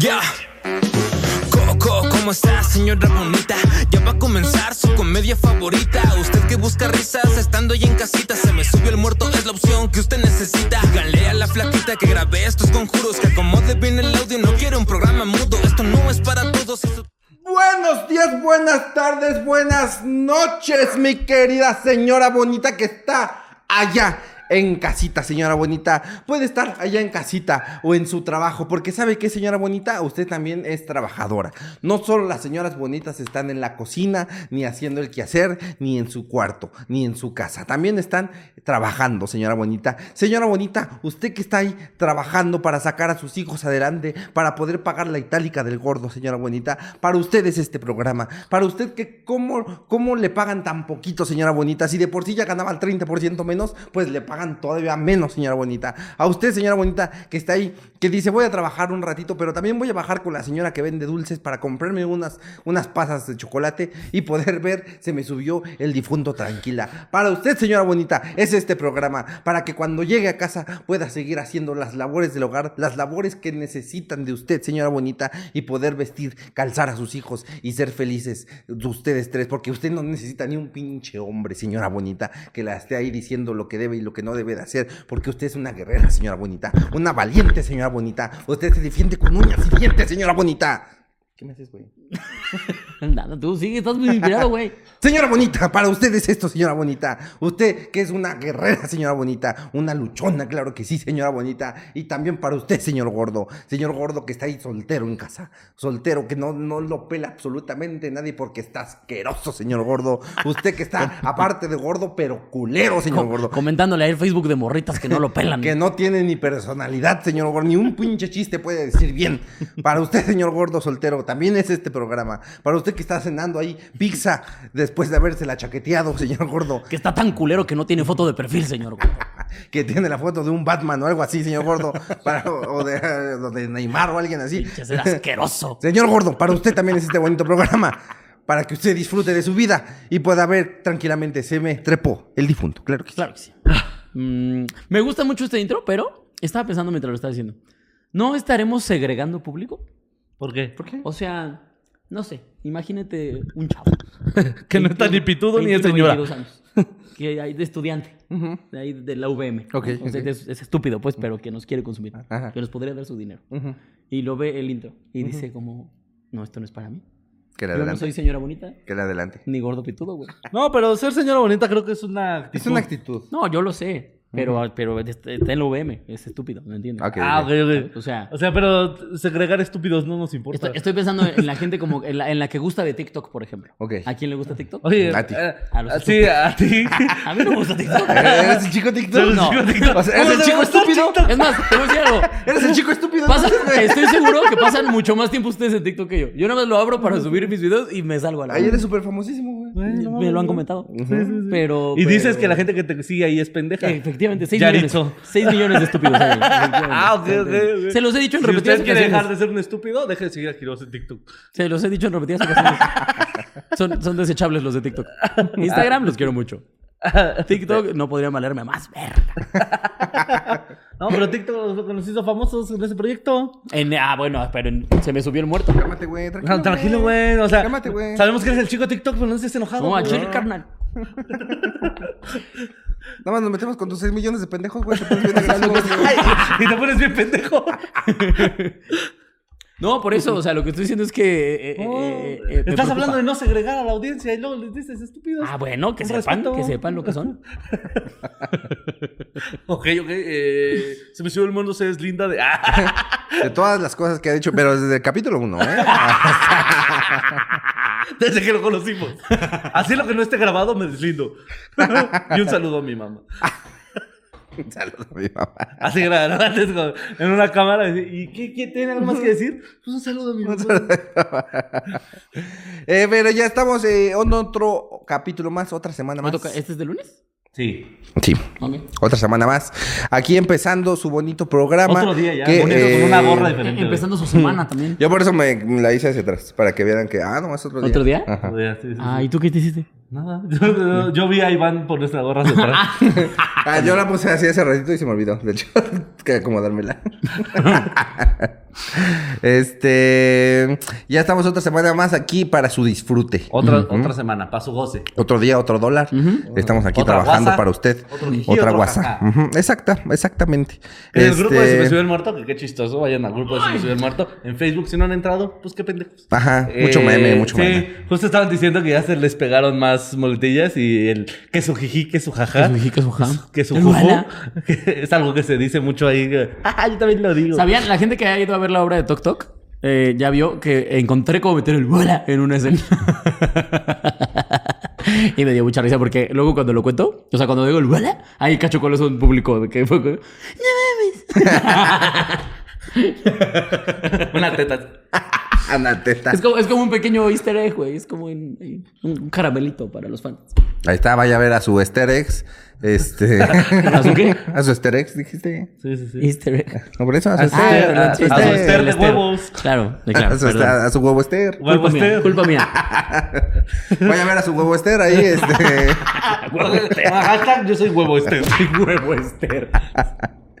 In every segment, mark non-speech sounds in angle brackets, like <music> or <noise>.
Ya. Coco, ¿cómo está, señora bonita? Ya va a comenzar su comedia favorita. Usted que busca risas estando ahí en casita. Se me subió el muerto, es la opción que usted necesita. Díganle a la flaquita que grabé estos conjuros. Que acomode bien el audio, no quiere un programa mudo. Esto no es para todos. Buenos días, buenas tardes, buenas noches, mi querida señora bonita que está allá en casita, señora bonita. Puede estar allá en casita o en su trabajo, porque sabe que, señora bonita, usted también es trabajadora. No solo las señoras bonitas están en la cocina, ni haciendo el quehacer, ni en su cuarto, ni en su casa. También están trabajando, señora bonita. Señora bonita, usted que está ahí trabajando para sacar a sus hijos adelante, para poder pagar la itálica del gordo, señora bonita. Para usted es este programa. Para usted que cómo, cómo le pagan tan poquito, señora bonita. Si de por sí ya ganaba el 30% menos, pues le pagan todavía menos, señora bonita. A usted, señora bonita, que está ahí, que dice voy a trabajar un ratito, pero también voy a bajar con la señora que vende dulces para comprarme unas, unas pasas de chocolate y poder ver, se me subió el difunto tranquila. Para usted, señora bonita, es este programa, para que cuando llegue a casa pueda seguir haciendo las labores del hogar, las labores que necesitan de usted, señora bonita, y poder vestir, calzar a sus hijos y ser felices de ustedes tres, porque usted no necesita ni un pinche hombre, señora bonita, que la esté ahí diciendo lo que debe y lo que no debe de hacer, porque usted es una guerrera, señora bonita, una valiente, señora bonita, usted se defiende con uñas y dientes, señora bonita. ¿Qué me haces, güey? <laughs> Nada, tú sigue, estás muy inspirado, güey. <laughs> Señora bonita, para usted es esto, señora bonita. Usted que es una guerrera, señora bonita. Una luchona, claro que sí, señora bonita. Y también para usted, señor gordo. Señor gordo que está ahí soltero en casa. Soltero que no, no lo pela absolutamente nadie porque está asqueroso, señor gordo. Usted que está, <laughs> aparte de gordo, pero culero, señor gordo. Comentándole ahí el Facebook de morritas que no lo pelan. Que no tiene ni personalidad, señor gordo. Ni un pinche chiste puede decir bien. Para usted, señor gordo soltero, también es este programa. Para usted que está cenando ahí pizza después de habérsela chaqueteado, señor gordo. Que está tan culero que no tiene foto de perfil, señor. güey. <laughs> Que tiene la foto de un Batman o algo así, señor gordo. Para- o, de, o de Neymar o alguien así. Asqueroso. <laughs> Señor gordo, para usted también es este bonito programa. Para que usted disfrute de su vida y pueda ver tranquilamente. Se me trepó el difunto, claro que sí. Claro que sí. Mm, me gusta mucho este intro, pero estaba pensando mientras lo estaba diciendo. ¿No estaremos segregando público? ¿Por qué? ¿Por qué? O sea, no sé, imagínate un chavo. <laughs> Que no está ni pitudo ni es 21, señora. 22 años. <laughs> Que hay de estudiante. De ahí de la UVM. Ok, O sea, ok. es, es estúpido, pues, pero que nos quiere consumir. Ajá. Que nos podría dar su dinero. Y lo ve el intro. Y dice como, no, esto no es para mí. Que le Yo no adelante. soy señora bonita, Que le adelante. ni gordo pitudo, güey. No, pero ser señora bonita creo que es una actitud. Es una actitud. No, yo lo sé. Pero, pero está en la UVM. Es estúpido, ¿me entiendes? Ah, ok. ok, ok. O sea, O sea, pero segregar estúpidos no nos importa. estoy, estoy pensando en la gente como en la, en la que gusta de TikTok, por ejemplo. ¿A quién le gusta TikTok? Oye, A ti. eh, A los a sí, a ti. <laughs> A mí no me gusta TikTok. <laughs> ¿Eres el chico TikTok? Eres el No. chico TikTok. O sea, ¿Eres ¿Cómo el chico estúpido? TikTok? Es más, te voy a decir algo. <laughs> ¿Eres el chico estúpido? Pasan- estoy seguro que pasan mucho más tiempo ustedes en TikTok que yo. Yo nada más lo abro para subir mis videos y me salgo a la. Ahí eres súper famosísimo, güey. Me lo han comentado. Sí, sí, sí. Pero. Y dices que la gente que te sigue ahí es pendeja. Efectivamente, 6 Yaritzo. millones. 6 millones de estúpidos hay. efectivamente. Ah, ok, ok, ok. Se los he dicho en Si repetidas usted quiere ocasiones. dejar de ser un estúpido, deje de seguir a Quiroz en TikTok. Se los he dicho en repetidas ocasiones. son, son desechables los de TikTok. Instagram los quiero mucho. TikTok no podría valerme más verga. <laughs> No, pero TikTok es lo que nos hizo famosos en ese proyecto. En- ah, bueno, pero en- se me subió el muerto. Cálmate, güey. Tranquilo, No, tranquilo, güey. O sea, Cálmate, güey. sabemos que eres el chico TikTok, pero no estés enojado. No, a chile, carnal. <laughs> Nada más nos metemos con tus 6 millones de pendejos, güey. Te pones bien agresivo, <laughs> güey. Ay, y te pones bien pendejo. <laughs> No, por eso, o sea, lo que estoy diciendo es que. eh, eh, eh, eh, me estás preocupa. hablando de no segregar a la audiencia y luego les dices estúpidos. Ah, bueno, que Un sepan, respeto. que sepan lo que son. <laughs> Ok, ok. eh, se me subió el mundo, se deslinda de. De todas las cosas que ha dicho, pero desde el capítulo 1, ¿eh? <laughs> desde que lo conocimos. Así lo que no esté grabado, me deslindo. y un saludo a mi mamá. Un saludo a mi mamá. Así grabado en una cámara. ¿Y qué, qué tiene algo más que decir? Pues un saludo a mi mamá. Eh, pero ya estamos eh, en otro capítulo más, otra semana ¿Me más. ¿Este es de lunes? Sí. Sí. Otra semana más. Aquí empezando su bonito programa. Otro día ya, que, bonito, con una gorra eh, diferente. Empezando su semana también. Yo por eso me, me la hice hacia atrás, para que vieran que, ah, no, es otro día. ¿Otro día? Ajá. Otro día, sí, sí, sí. Ah, ¿y tú qué te hiciste? Nada. <laughs> Yo, yo- yo vi a Iván por nuestra gorra hacia atrás. <laughs> Ah, yo la puse así hace ratito y se me olvidó, de hecho, <laughs> que acomodármela. Este, ya estamos otra semana más aquí para su disfrute. Otra, otra semana, para su goce. Otro día, otro dólar. Estamos aquí Otra trabajando guasa, para usted. otro Otra otro guasa. Exacta, exactamente. En el grupo de Se me Este, subió el muerto, que qué chistoso, vayan al grupo de Se me subió el muerto. En Facebook, si no han entrado, pues qué pendejos. Ajá, mucho Eh, meme, mucho sí, meme. justo estaban diciendo que ya se les pegaron más muletillas y el que su jiji, que su jaja. Que su jiji, que su ja. Que su <laughs> Es algo que se dice mucho ahí. Ah, <laughs> yo también lo digo. ¿Sabían? La gente que ha ido a ver la obra de Tok Tok eh, ya vio que encontré cómo meter el bola en una escena. <laughs> y me dio mucha risa porque luego cuando lo cuento, o sea, cuando digo el bola, ahí cacho con eso en público que fue. como, ¡No mames! <laughs> <laughs> Una teta. Ana Teta. es, como, es como un pequeño easter egg, güey. Es como un, un caramelito para los fans. Ahí está, vaya a ver a su Easter eggs. Este. <laughs> ¿A su qué? A su Easter eggs, dijiste. Sí, sí, sí. Easter egg. No, por eso, a su Ah, Easter. a- a su Easter. De huevos. Claro, claro. A su, perdón. a su huevo Esther. Huevo Culpa mía, culpa mía. <laughs> Vaya a ver a su huevo Esther ahí, este. <laughs> Hashtag yo soy huevo Esther. Huevo Esther.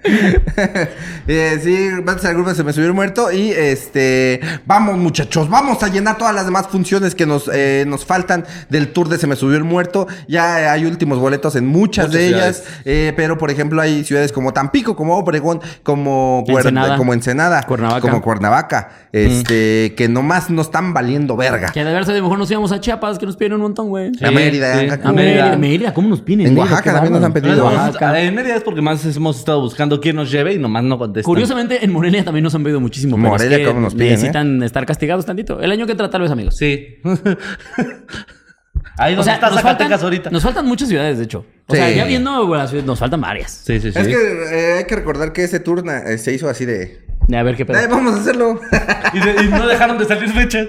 <laughs> Eh, sí, vamos al grupo de Se me subió el muerto y este vamos muchachos, vamos a llenar todas las demás funciones que nos, eh, nos faltan del tour de Se me subió el muerto. Ya hay últimos boletos en muchas, Muchas de ellas, eh, pero por ejemplo hay ciudades como Tampico, como Obregón, como Ensenada. como Ensenada, Cuernavaca. como Cuernavaca, este que nomás no están valiendo verga. Que de verse de mejor nos íbamos a Chiapas, que nos piden un montón, güey. A Mérida, sí. a A Cancún. Mérida, Mérida, ¿cómo nos piden? En Mérida, Oaxaca también nos han pedido. En Oaxaca. En Mérida es porque más hemos estado buscando quién nos lleve y nomás no contestan. Curiosamente, en Morelia también nos han pedido muchísimo. pero Morelia, es que ¿cómo nos piden, eh? necesitan estar castigados tantito. El año que entra, tal vez, amigos. Sí. <laughs> Ahí O donde sea, está nos Zacatecas faltan, ahorita. nos faltan muchas ciudades, de hecho. O Sí. sea, ya viendo las ciudades, nos faltan varias. Sí, sí, sí. Es que eh, hay que recordar que ese tour eh, se hizo así de. A ver qué pedo. "Ay, vamos a hacerlo. <laughs> Y, de- y no dejaron de salir fechas.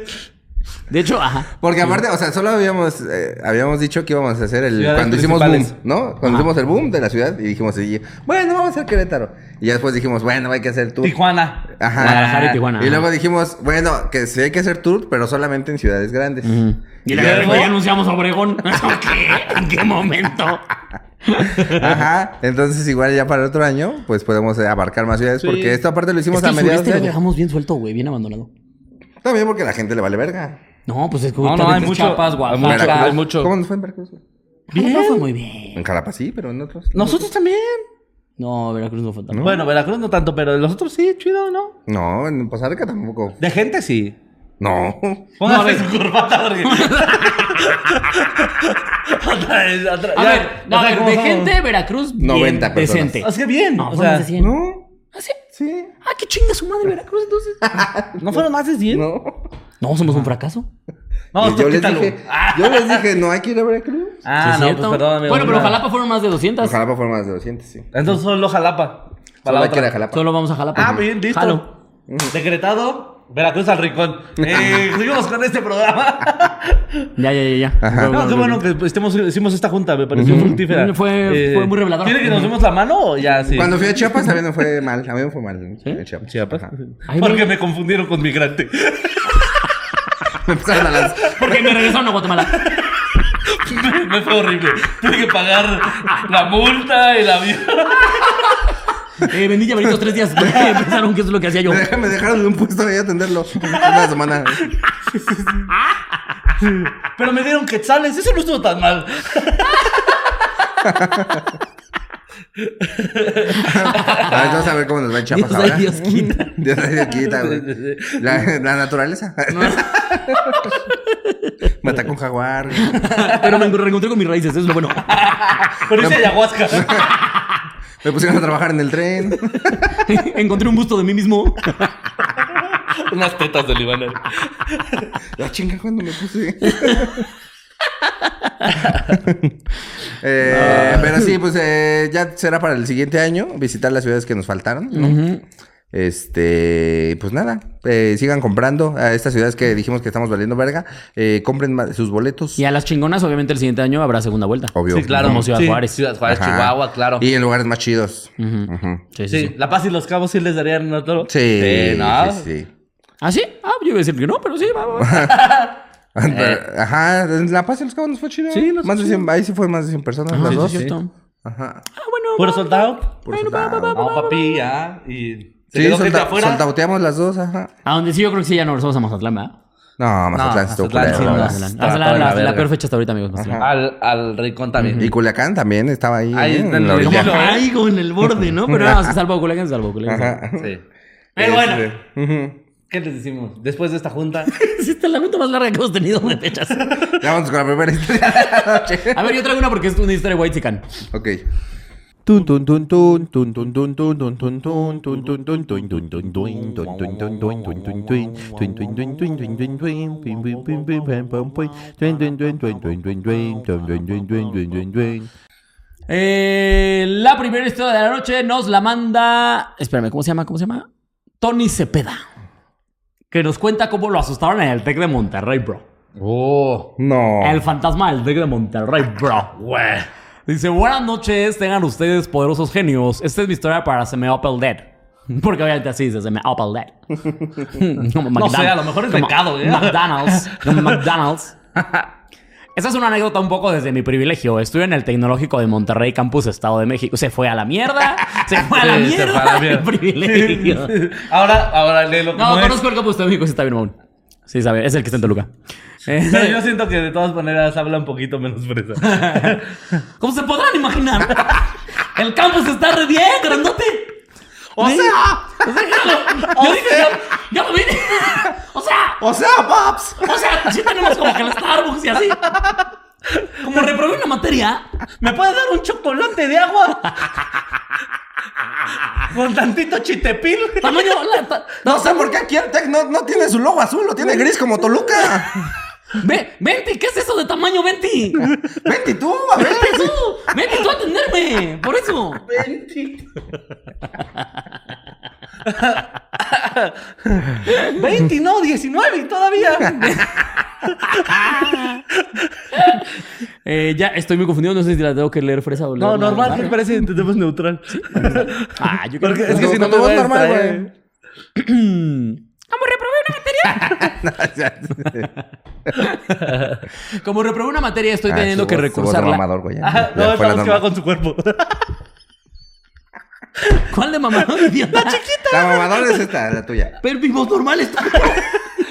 De hecho, ajá. Porque aparte, o sea, solo habíamos, eh, habíamos dicho que íbamos a hacer el... Ciudades cuando hicimos boom, ¿no? Cuando hicimos el boom de la ciudad y dijimos, bueno, vamos a hacer Querétaro. Y ya después dijimos, bueno, hay que hacer tour. Tijuana. Ajá. Guadalajara y Tijuana. Y ajá. luego dijimos, bueno, que sí hay que hacer tour, pero solamente en ciudades grandes. Y ya luego luego- ya anunciamos Obregón. <laughs> ¿Qué? ¿En qué momento? <laughs> Ajá. Entonces, igual ya para el otro año, pues podemos eh, abarcar más ciudades. Sí. Porque esto aparte lo hicimos Es que a mediados de lo año. dejamos bien suelto, güey, bien abandonado. También porque a la gente le vale verga. No, pues es que No, no, hay mucho- Chiapas, hay Oaxaca. mucho- Veracruz. hay mucho. ¿Cómo nos fue en Veracruz? güey? Bien. fue muy bien. En Jalapa sí, pero en otros... Nosotros también. No, Veracruz no fue tan Bueno, Veracruz no tanto, pero los otros sí, chido, ¿no? No, en Rica tampoco. De gente sí. No. <laughs> Póngase su corbata porque... <laughs> otra vez, otra A ya, ver, no, o a sea, ver, ¿cómo de somos? gente, Veracruz, bien 90 personas. decente. O sea, bien. No, o fue más sea, 100. ¿No? ¿Ah, sí? Sí. Ah, qué chinga su madre Veracruz, entonces. <laughs> ¿no fueron más de 100? No. No, somos un fracaso. No, yo, les quítalo. dije, Ah, yo les dije, no hay que ir a Veracruz. Ah, ¿Sí no, cierto? pues perdón, amigo. Bueno, pero. Jalapa fueron más de 200. Jalapa fueron más de 200, sí. Entonces solo Jalapa. Solo Para la hay que ir a otra. Jalapa. Solo vamos a Jalapa. Ah, bien, listo. Jalo. Decretado, Veracruz al rincón. Eh, seguimos con este programa. <laughs> Ya, ya, ya, ya. Ajá. No, qué bueno que hicimos, hicimos esta junta, me pareció fructífera. Eh, Fue- muy reveladora. ¿Quiere que nos demos la mano o ya sí? Cuando fui a Chiapas, a mí me fue mal. A mí me fue mal. ¿Sí? en Chiapas. Chiapas. Ajá. Ay, Porque no. me confundieron con migrante. <laughs> Me empezaron a lanzar. Porque me regresaron a Guatemala. me, <laughs> me fue horrible. Tuve que pagar la multa, el avión. Eh, vendí llaveritos tres días. <laughs> Pensaron que eso es lo que hacía yo. Me dejaron, me dejaron en un puesto ahí a atenderlo. Una semana. Pero me dieron quetzales. Eso no estuvo tan mal. A ver, vamos a ver cómo nos va en Chiapas Dios, ahora. ay, Dios quita. Dios ay, Dios quita, güey. La, la naturaleza. Me atacó un jaguar. Pero me reencontré con mis raíces, eso es lo bueno. <laughs> Pero hice ayahuasca. Me pusieron a trabajar en el tren. <laughs> Encontré un busto de mí mismo. <laughs> Unas tetas de Libana. La <laughs> chinga cuando me puse. Eh, pero sí, pues eh, ya será para el siguiente año visitar las ciudades que nos faltaron. ¿no? Este, pues nada, eh, sigan comprando a estas ciudades que dijimos que estamos valiendo verga. eh, compren ma- sus boletos. Y a las chingonas, obviamente, el siguiente año habrá segunda vuelta. Obvio. Sí, claro. Como Ciudad Sí, Juárez. Ciudad Juárez, Ajá. Chihuahua, claro. Y en lugares más chidos. Ujú. Ujú. Sí, sí, Sí, sí. La Paz y los Cabos sí les darían otro. Sí, ¿no? sí, sí. ¿Ah, sí? Ah, yo iba a decir que no, pero sí, vamos. <laughs> Pero, Ajá, en La Paz y los Cabos nos fue chido. Sí, nos más fue de 100, ahí sí fue más de 100 personas, las sí, dos. sí, cierto. Ajá. Ah, bueno. ¿Puro va, soldado? Puro Bueno, va, soldado. va, va, No, va, va. papi, ya. Y Sí, solta- afuera. soltaboteamos las dos, ajá. A donde sí yo creo que sí ya no regresamos a Mazatlán, ¿verdad? No, Mazatlán estuvo Mazatlán, culero, sí, no. Mazatlán. Mazatlán, Está la, la la- peor fecha hasta ahorita, amigos. Mazatlán. Al, al rincón también. Y Culiacán también estaba ahí. Ahí está en en la el hilo, ¿eh? En el borde, ¿no? Pero <laughs> nada, se salvó Culiacán, se salvó Culiacán. Ajá. Sí. Pero bueno, Este, ujú. ¿Qué les decimos? Después de esta junta. <laughs> sí, esta es la junta más larga que hemos tenido de fechas. Ya vamos con la primera historia de la noche. A ver, yo traigo una porque es una historia de White Sican. Ok. Eh, la primera historia de la noche nos la manda. Espérame, ¿cómo se llama? ¿Cómo se llama? Tony Cepeda. Que nos cuenta cómo lo asustaron en el Tec de Monterrey, bro. Oh. No. El fantasma del Tec de Monterrey, bro. Güey. Dice, buenas noches, tengan ustedes poderosos genios. Esta es mi historia para Se me el dead. <laughs> Porque obviamente así dice, se me el dead. <laughs> Como No sé, a lo mejor es Como becado, ¿eh? McDonald's. <laughs> Como McDonald's. Esa es una anécdota un poco desde mi privilegio. Estuve en el Tecnológico de Monterrey, Campus Estado de México. Se fue a la mierda. Se fue a la Sí, se mierda. fue a la mierda. Privilegio. Ahora, ahora léelo No, conozco el Campus de México, sí está bien, aún. Sí, sabe, es el que está en Toluca. <laughs> Pero yo siento que de todas maneras habla un poquito menos fresa. <laughs> Como se podrán imaginar, <laughs> el campus está re bien, grandote. O Sí. sea, O sea, ya lo, yo dije, ya, ya lo vine. O sea, o sea, Pops. o sea, sí tenemos como que el Starbucks y así. Como reprobé una materia, ¿Me puedes dar un chocolate de agua? Con tantito chitepil. tamaño. la- ta- No sé por qué aquí el Tec no, no tiene su logo azul, lo tiene gris como Toluca. Ve, Venti, ¿qué es eso de tamaño Venti? Vente tú, a ver. Venti tú, Venti tú a atenderme. Por eso. 20, no, 19 y todavía. Eh, ya estoy muy confundido, no sé si la tengo que leer fresa o leer No, normal, que parece que entendemos neutral. Ah, yo creo Porque que es que si no me voy a normal, distraer. Como <clears throat> reprobé una materia. <laughs> Como reprobé una materia, estoy Ah, teniendo su que voz- su voz de recursarla. mamador, güey, Ya no, fue la que va con su cuerpo. <laughs> ¿Cuál de mamador, <laughs> idiota? La chiquita. La mamadora es esta, la tuya. Pero mi voz normal está.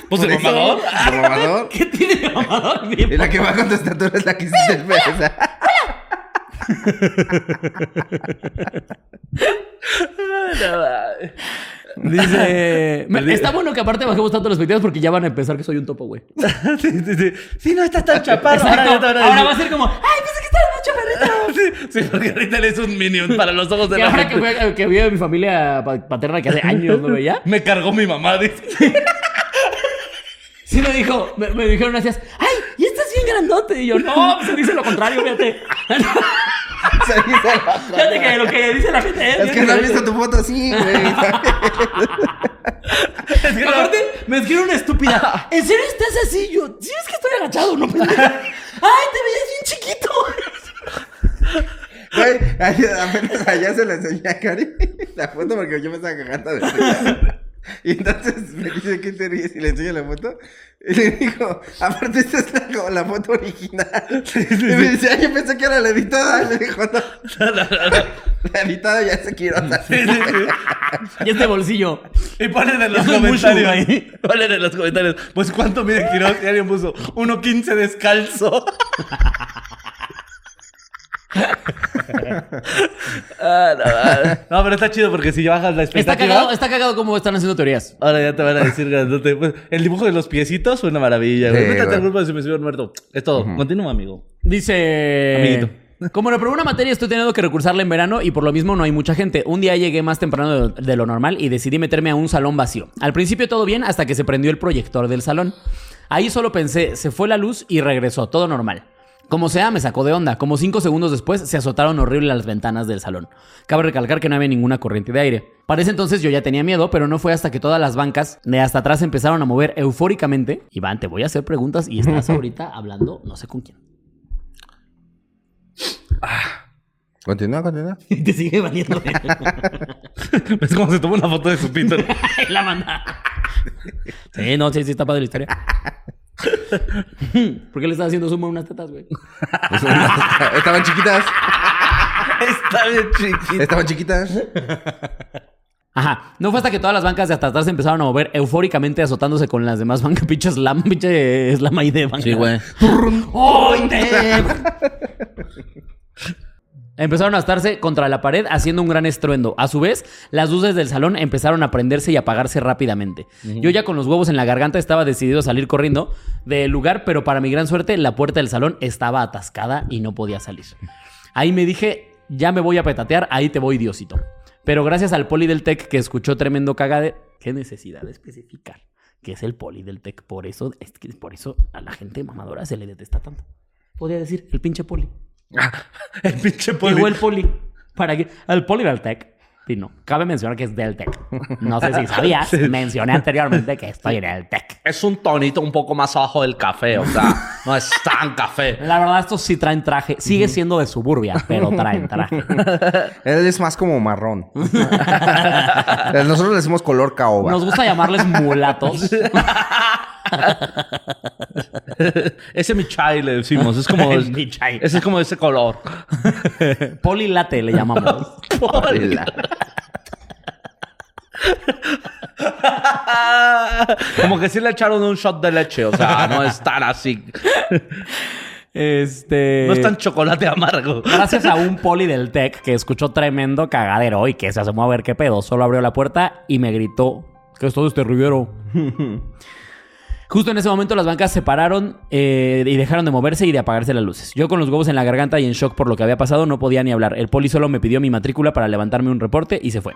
Pues el mamador. La mamador. ¿Qué tiene de mamador? mi Y la que va con tu estatura es la que hiciste fresa. Dice. <laughs> me- está bueno que aparte bajemos tanto los expectativas porque ya van a empezar que soy un topo, güey. <laughs> Sí, sí, sí. Sí, no estás tan chaparro. Exacto. Ahora, va a ser como. ¡Ay, pensé que estaba más chaparrito! <laughs> Sí, sí, porque ahorita eres un minion para los ojos de Que la ahora que, gente. fue, que vi a mi familia pa- paterna que hace años no veía. Me cargó mi mamá, dice. Sí me dijo, me, me dijeron así, ¡ay! Y estás bien grandote. Y yo, no, se dice lo contrario, fíjate. <laughs> Se dice la- Fíjate que lo que dice la gente es. <laughs> Es que no has visto tu foto así, güey. Es que Aparte, me escribe una estúpida. <laughs> ¿En serio estás así? Yo, ¿sí es que estoy agachado? No. ¡Ay, te veías bien chiquito! Güey, apenas allá se la enseñé a Cari la foto porque yo me estaba cagando de. Y entonces me dice que te ríes y le enseño la foto. Y le digo, aparte esta es la, como la foto original. y me dice, ay, yo pensé que era la editada. Y le dijo, no, <laughs> <laughs> la editada ya se quiero. Y este bolsillo. Y ponen en los Eso comentarios. güey. <laughs> ponen en los comentarios. Pues cuánto mide Quiroz. Y alguien puso 1.15 descalzo. Ah, no, no, pero está chido porque si ya bajas la Está expectativa. cagado, está cagado cómo están haciendo teorías. Ahora ya te van a decir grandote. Pues, el dibujo de los piecitos fue una maravilla. Sí, Métete al grupo de Se me subió el muerto. Es todo. Continúa, amigo. Dice. Amiguito. Como reprobé una materia, estoy teniendo que recursarla en verano y por lo mismo no hay mucha gente. Un día llegué más temprano de, de lo normal y decidí meterme a un salón vacío. Al principio todo bien hasta que se prendió el proyector del salón. Ahí solo pensé, se fue la luz y regresó, todo normal. Como sea, me sacó de onda. Como cinco segundos después, se azotaron horrible las ventanas del salón. Cabe recalcar que no había ninguna corriente de aire. Para ese entonces yo ya tenía miedo, pero no fue hasta que todas las bancas de hasta atrás empezaron a mover eufóricamente. Iván, te voy a hacer preguntas y estás <laughs> ahorita hablando no sé con quién. Continúa, continúa. <laughs> Te sigue valiendo. ¿Ves cómo se tomó una foto de su pito? <laughs> la manda. Sí, no, sí, sí, está padre la historia. <laughs> ¿Por qué le estás haciendo zoom a unas tetas, güey? Pues, Estaban chiquitas. Está bien chiquito. Estaban chiquitas. Ajá. No fue hasta que todas las bancas de hasta atrás se empezaron a mover eufóricamente azotándose con las demás bancas. <laughs> Pinche slam, pinche slam ahí de banca. Sí, güey. <laughs> ¡Ay, te- Empezaron a estarse contra la pared haciendo un gran estruendo. A su vez, las luces del salón empezaron a prenderse y apagarse rápidamente. Yo ya con los huevos en la garganta estaba decidido a salir corriendo del lugar, pero para mi gran suerte la puerta del salón estaba atascada y no podía salir. Ahí me dije, ya me voy a petatear, ahí te voy, Diosito. Pero gracias al poli del TEC que escuchó tremendo cagade, qué necesidad de especificar que es el poli del TEC. Por eso, es que por eso a la gente mamadora se le detesta tanto. Podría decir, el pinche poli. <laughs> El pinche poli. Llegó el poli. ¿Para qué? El poli del TEC. Y no, cabe mencionar que es del TEC. No sé si <laughs> sabías, mencioné anteriormente que estoy en el TEC. Es un tonito un poco más abajo del café, o sea, no es tan café. <laughs> La verdad, estos sí traen traje. Sigue siendo de suburbia, pero traen traje. Él es más como marrón. Nosotros le decimos color caoba. Nos gusta llamarles mulatos. Ese michai le decimos, es como... <laughs> Michai. Ese es como ese color. <laughs> Polilate le llamamos. <laughs> como que sí le echaron un shot de leche, o sea, no es tan así. Este. No es tan chocolate amargo. Gracias a un poli del TEC que escuchó tremendo cagadero y que se asomó a ver qué pedo. Solo abrió la puerta y me gritó: ¿Qué es todo este ruidero? Justo en ese momento las bancas se pararon eh, y dejaron de moverse y de apagarse las luces. Yo con los huevos en la garganta y en shock por lo que había pasado no podía ni hablar. El poli solo me pidió mi matrícula para levantarme un reporte y se fue.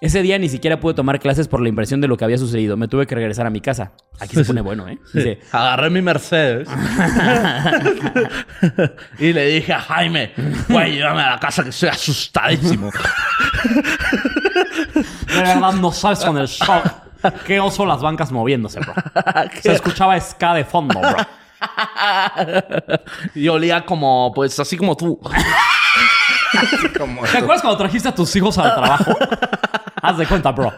Ese día ni siquiera pude tomar clases por la impresión de lo que había sucedido. Me tuve que regresar a mi casa. Aquí se pone bueno, ¿eh? Dice, <laughs> Agarré mi Mercedes <laughs> y le dije a Jaime, güey, llévame a la casa que estoy asustadísimo. <laughs> De verdad no sabes con el shock. <laughs> Qué oso las bancas moviéndose, bro. <laughs> Se escuchaba ska de fondo, bro. <laughs> Y olía como, pues así como tú. Como ¿Te acuerdas cuando trajiste a tus hijos al trabajo? Haz de cuenta, bro.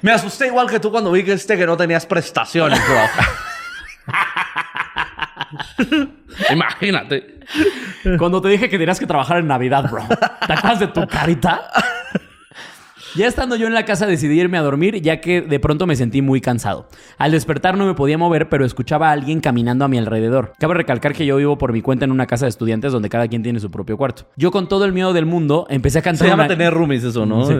Me asusté igual que tú cuando vi que este que no tenías prestaciones, bro. <laughs> Imagínate. Cuando te dije que tenías que trabajar en Navidad, bro. ¿Te acuerdas de tu carita? Ya estando yo en la casa decidí irme a dormir ya que de pronto me sentí muy cansado. Al despertar no me podía mover, pero escuchaba a alguien caminando a mi alrededor. Cabe recalcar que yo vivo por mi cuenta en una casa de estudiantes donde cada quien tiene su propio cuarto. Yo con todo el miedo del mundo empecé a cantar Se llama una- tener roomies eso, ¿no? Sí.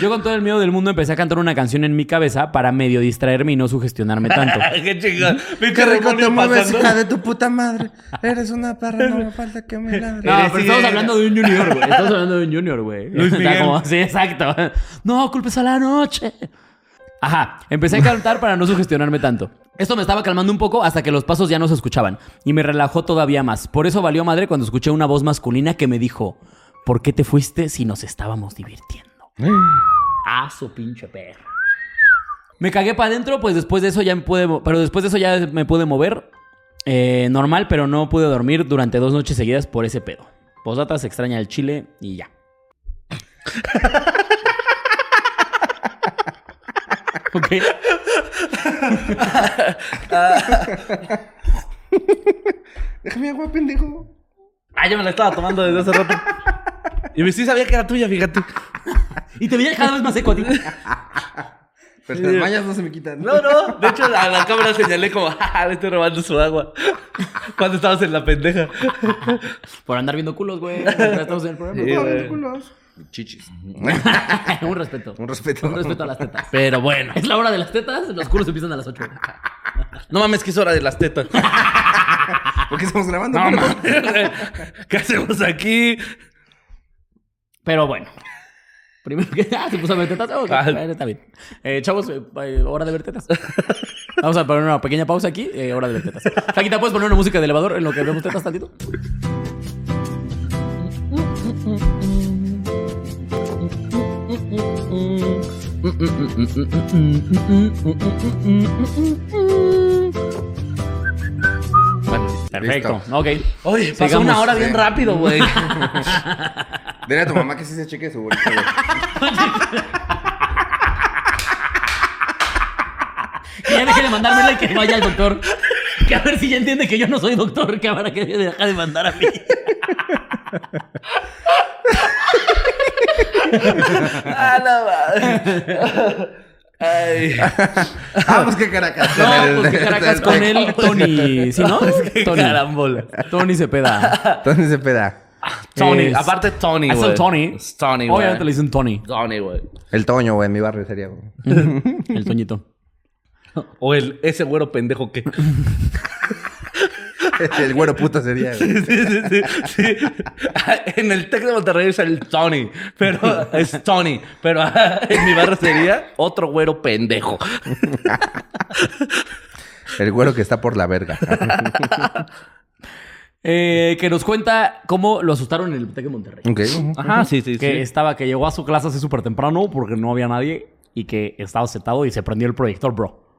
Yo con todo el miedo del mundo empecé a cantar una canción en mi cabeza para medio distraerme y no sugestionarme tanto. <laughs> Qué chingada. Qué rico te mueves, hija de tu puta madre. Eres una perra, no me <laughs> falta que me ladre. No, pero estamos hablando de un junior, güey. Estamos hablando de un junior, güey. Luis <laughs> Está Miguel. como- sí, exacto. <laughs> No, culpes a la noche. Ajá, empecé a cantar para no sugestionarme tanto. Esto me estaba calmando un poco hasta que los pasos ya no se escuchaban y me relajó todavía más. Por eso valió madre cuando escuché una voz masculina que me dijo, ¿por qué te fuiste si nos estábamos divirtiendo? Ah, su pinche perro. Me cagué para adentro, pues después de eso ya me pude, pero después de eso ya me pude mover eh, normal, pero no pude dormir durante dos noches seguidas por ese pedo. Posdata se extraña el chile y ya. <laughs> ok. <laughs> Déjame agua, pendejo. Ah, yo me la estaba tomando desde hace rato. Y sí sabía que era tuya, fíjate. Y te veía cada vez más seco a ti. Pero las mañas no se me quitan. No, no. De hecho, a la cámara señalé como, "Ah, le estoy robando su agua. Cuando estabas en la pendeja. Por andar viendo culos, güey. <laughs> Estamos en el programa. Sí, los culos. Chichis. <laughs> Un respeto. Un respeto. Un respeto a las tetas. Pero bueno. Es la hora de las tetas, los culos empiezan a las 8. No mames, que es hora de las tetas. <laughs> ¿Por qué estamos grabando? No, mames. ¿Qué hacemos aquí? Pero bueno. Primero que. <laughs> Ah, se puso a ver tetas. Ah. está bien. Eh, chavos, eh, eh, hora de ver tetas. Vamos a poner una pequeña pausa aquí. eh, hora de ver tetas. Flaquita, ¿puedes poner una música de elevador en lo que vemos tetas tantito? Perfecto. Listo. Ok. Oye, pasó Sigamos. una hora bien rápido, güey. <laughs> Dile a tu mamá que sí se cheque su bolita, güey. Que ya deje de mandármela y que vaya al doctor. Que a ver si ya entiende que yo no soy doctor, que ahora que deja de mandar a mí. <laughs> Ah, no, Ay. Ah, pues qué caracas. No, pues que Caracas con él, Tony. ¿Sí, no? Tony. Carambola. Tony Cepeda. Entonces se peda. Tony, Es- aparte Tony, Es güey. el Tony. Es Tony, güey. Obviamente le dicen Tony. Tony, güey. El Toño, güey, en mi barrio sería. güey. El Toñito. O el ese güero pendejo que. <laughs> <laughs> El güero puto sería. güey. sí, sí, sí, sí. <laughs> En el Tec de Monterrey es el Tony, pero <laughs> es Tony, pero en mi barrio sería otro güero pendejo. El güero que está por la verga. Eh, que nos cuenta cómo lo asustaron en el Tec de Monterrey. Ajá, sí, sí, Que estaba, que llegó a su clase así súper temprano porque no había nadie y que estaba sentado y se prendió el proyector, bro.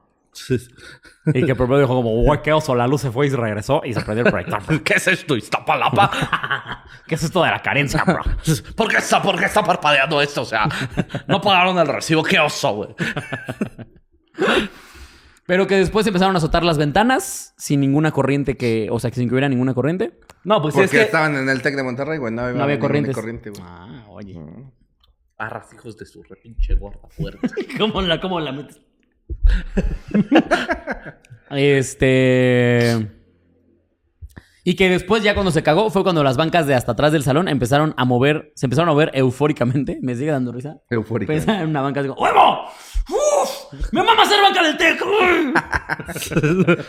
Y que primero dijo como, güey, qué oso, la luz se fue y se regresó y se prendió el proyector. <laughs> ¿Qué es esto? ¿Iztapalapa? <laughs> ¿Qué es esto de la carencia, bro? <laughs> ¿Por qué está, por qué está parpadeando esto? O sea, no pagaron el recibo. ¡Qué oso, güey! Pero que después empezaron a azotar las ventanas sin ninguna corriente que, o sea, que sin que hubiera ninguna corriente. No, pues Porque es que... estaban en el Tec de Monterrey, güey. No había, No había ninguna corrientes. corriente, güey. Ah, oye. Arras, hijos de su repinche gorda fuerte. ¿Cómo la, cómo la metes? Este. Y que después, ya cuando se cagó, fue cuando las bancas de hasta atrás del salón empezaron a mover, se empezaron a mover eufóricamente. <laughs> Me sigue dando risa. Eufórica. Pensaba <laughs> en una banca así como, ¡Huevo! ¡Uf! ¡Me mama ser banca del TEC!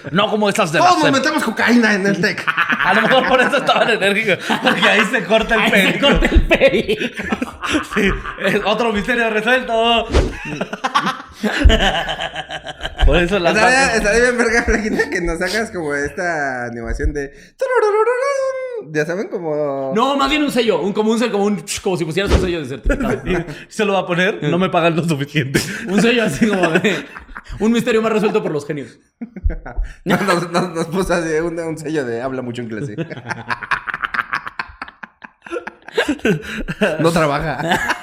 <laughs> no como esas de Todos nos SEP. metemos cocaína en el Tec. A lo mejor por eso estaban enérgicos. Porque ahí se corta el Ahí se corta el perico. Sí, es otro misterio resuelto. <laughs> por eso las Estaría, estaría bien verga, Flaquita, que nos hagas como esta animación de... Ya saben, como... No, más bien un sello, un, como un sello, como, un, como si pusieras un sello de certificado. <laughs> Se lo va a poner, no me pagan lo suficiente. Un sello así como de. Un misterio más resuelto por los genios. <laughs> Nos, nos, nos- nos puso así un, un sello de habla mucho inglés. ¿sí? no trabaja.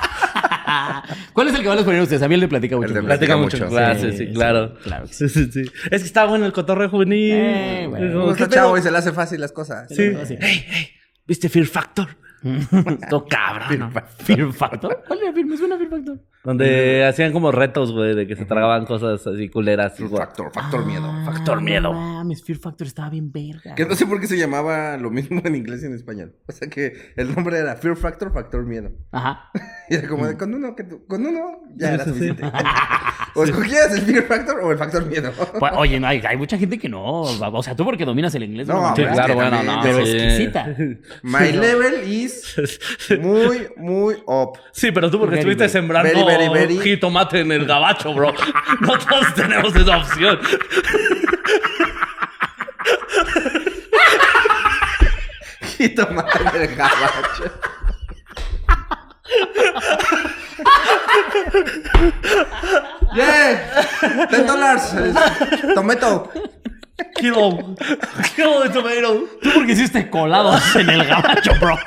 <laughs> ¿Cuál es el que van a poner ustedes? A mí el de Platica mucho. El de Platica mucho mucho, clase, sí, sí, sí, claro. claro Sí, sí, sí. Es que está bueno el cotorreo juvenil. Eh, bueno. Como, Como ¿qué está chavo y se le hace fácil las cosas. Sí. Así. Hey, hey, ¿viste Fear Factor? <laughs> Esto cabrón. ¿no? ¿Fear Factor? ¿Cuál era Fear? Me suena Fear Factor. Donde hacían como retos, güey, de que se tragaban cosas así culeras. güey. Factor, factor miedo. Factor miedo. No mames, Fear Factor estaba bien verga. Que no sé por qué se llamaba lo mismo en inglés y en español. O sea que el nombre era Fear Factor, Factor Miedo. Ajá. <laughs> Y era como de con uno, que tú- con uno ya era suficiente. <laughs> o escogías el Fear Factor o el Factor Miedo. Pues, oye, no, hay, hay mucha gente que no. O sea, tú porque dominas el inglés. No, Sí, claro, bueno, no. Pero sí. exquisita. My level is muy, muy up. Sí, pero tú porque Very, estuviste very. sembrando Very, very, very. jitomate en el gabacho, bro. <laughs> No todos tenemos esa opción. <laughs> Y tomate el gabacho. <laughs> Yeah, 10 dólares. Tomato. Kilo. Kilo de tomato. Tú porque hiciste colados en el gabacho, bro.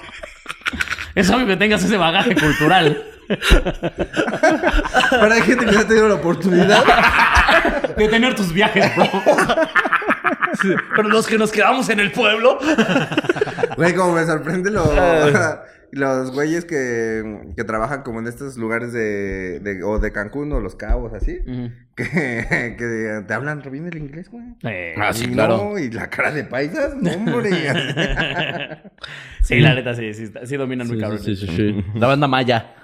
Es obvio que tengas ese bagaje cultural. Pero hay gente que no ha tenido la oportunidad. De tener tus viajes, bro. Sí, Pero los que nos quedamos en el pueblo. Güey, como me sorprende lo, los güeyes que, que trabajan como en estos lugares de, de- o de Cancún o Los Cabos, así. Que, <laughs> que te hablan re bien el inglés, güey. Eh, Ah, sí, Y claro. No, y la cara de paisas, no, hombre. <laughs> sí, la neta, sí, sí, sí dominan muy cabrón. sí, sí. La banda maya.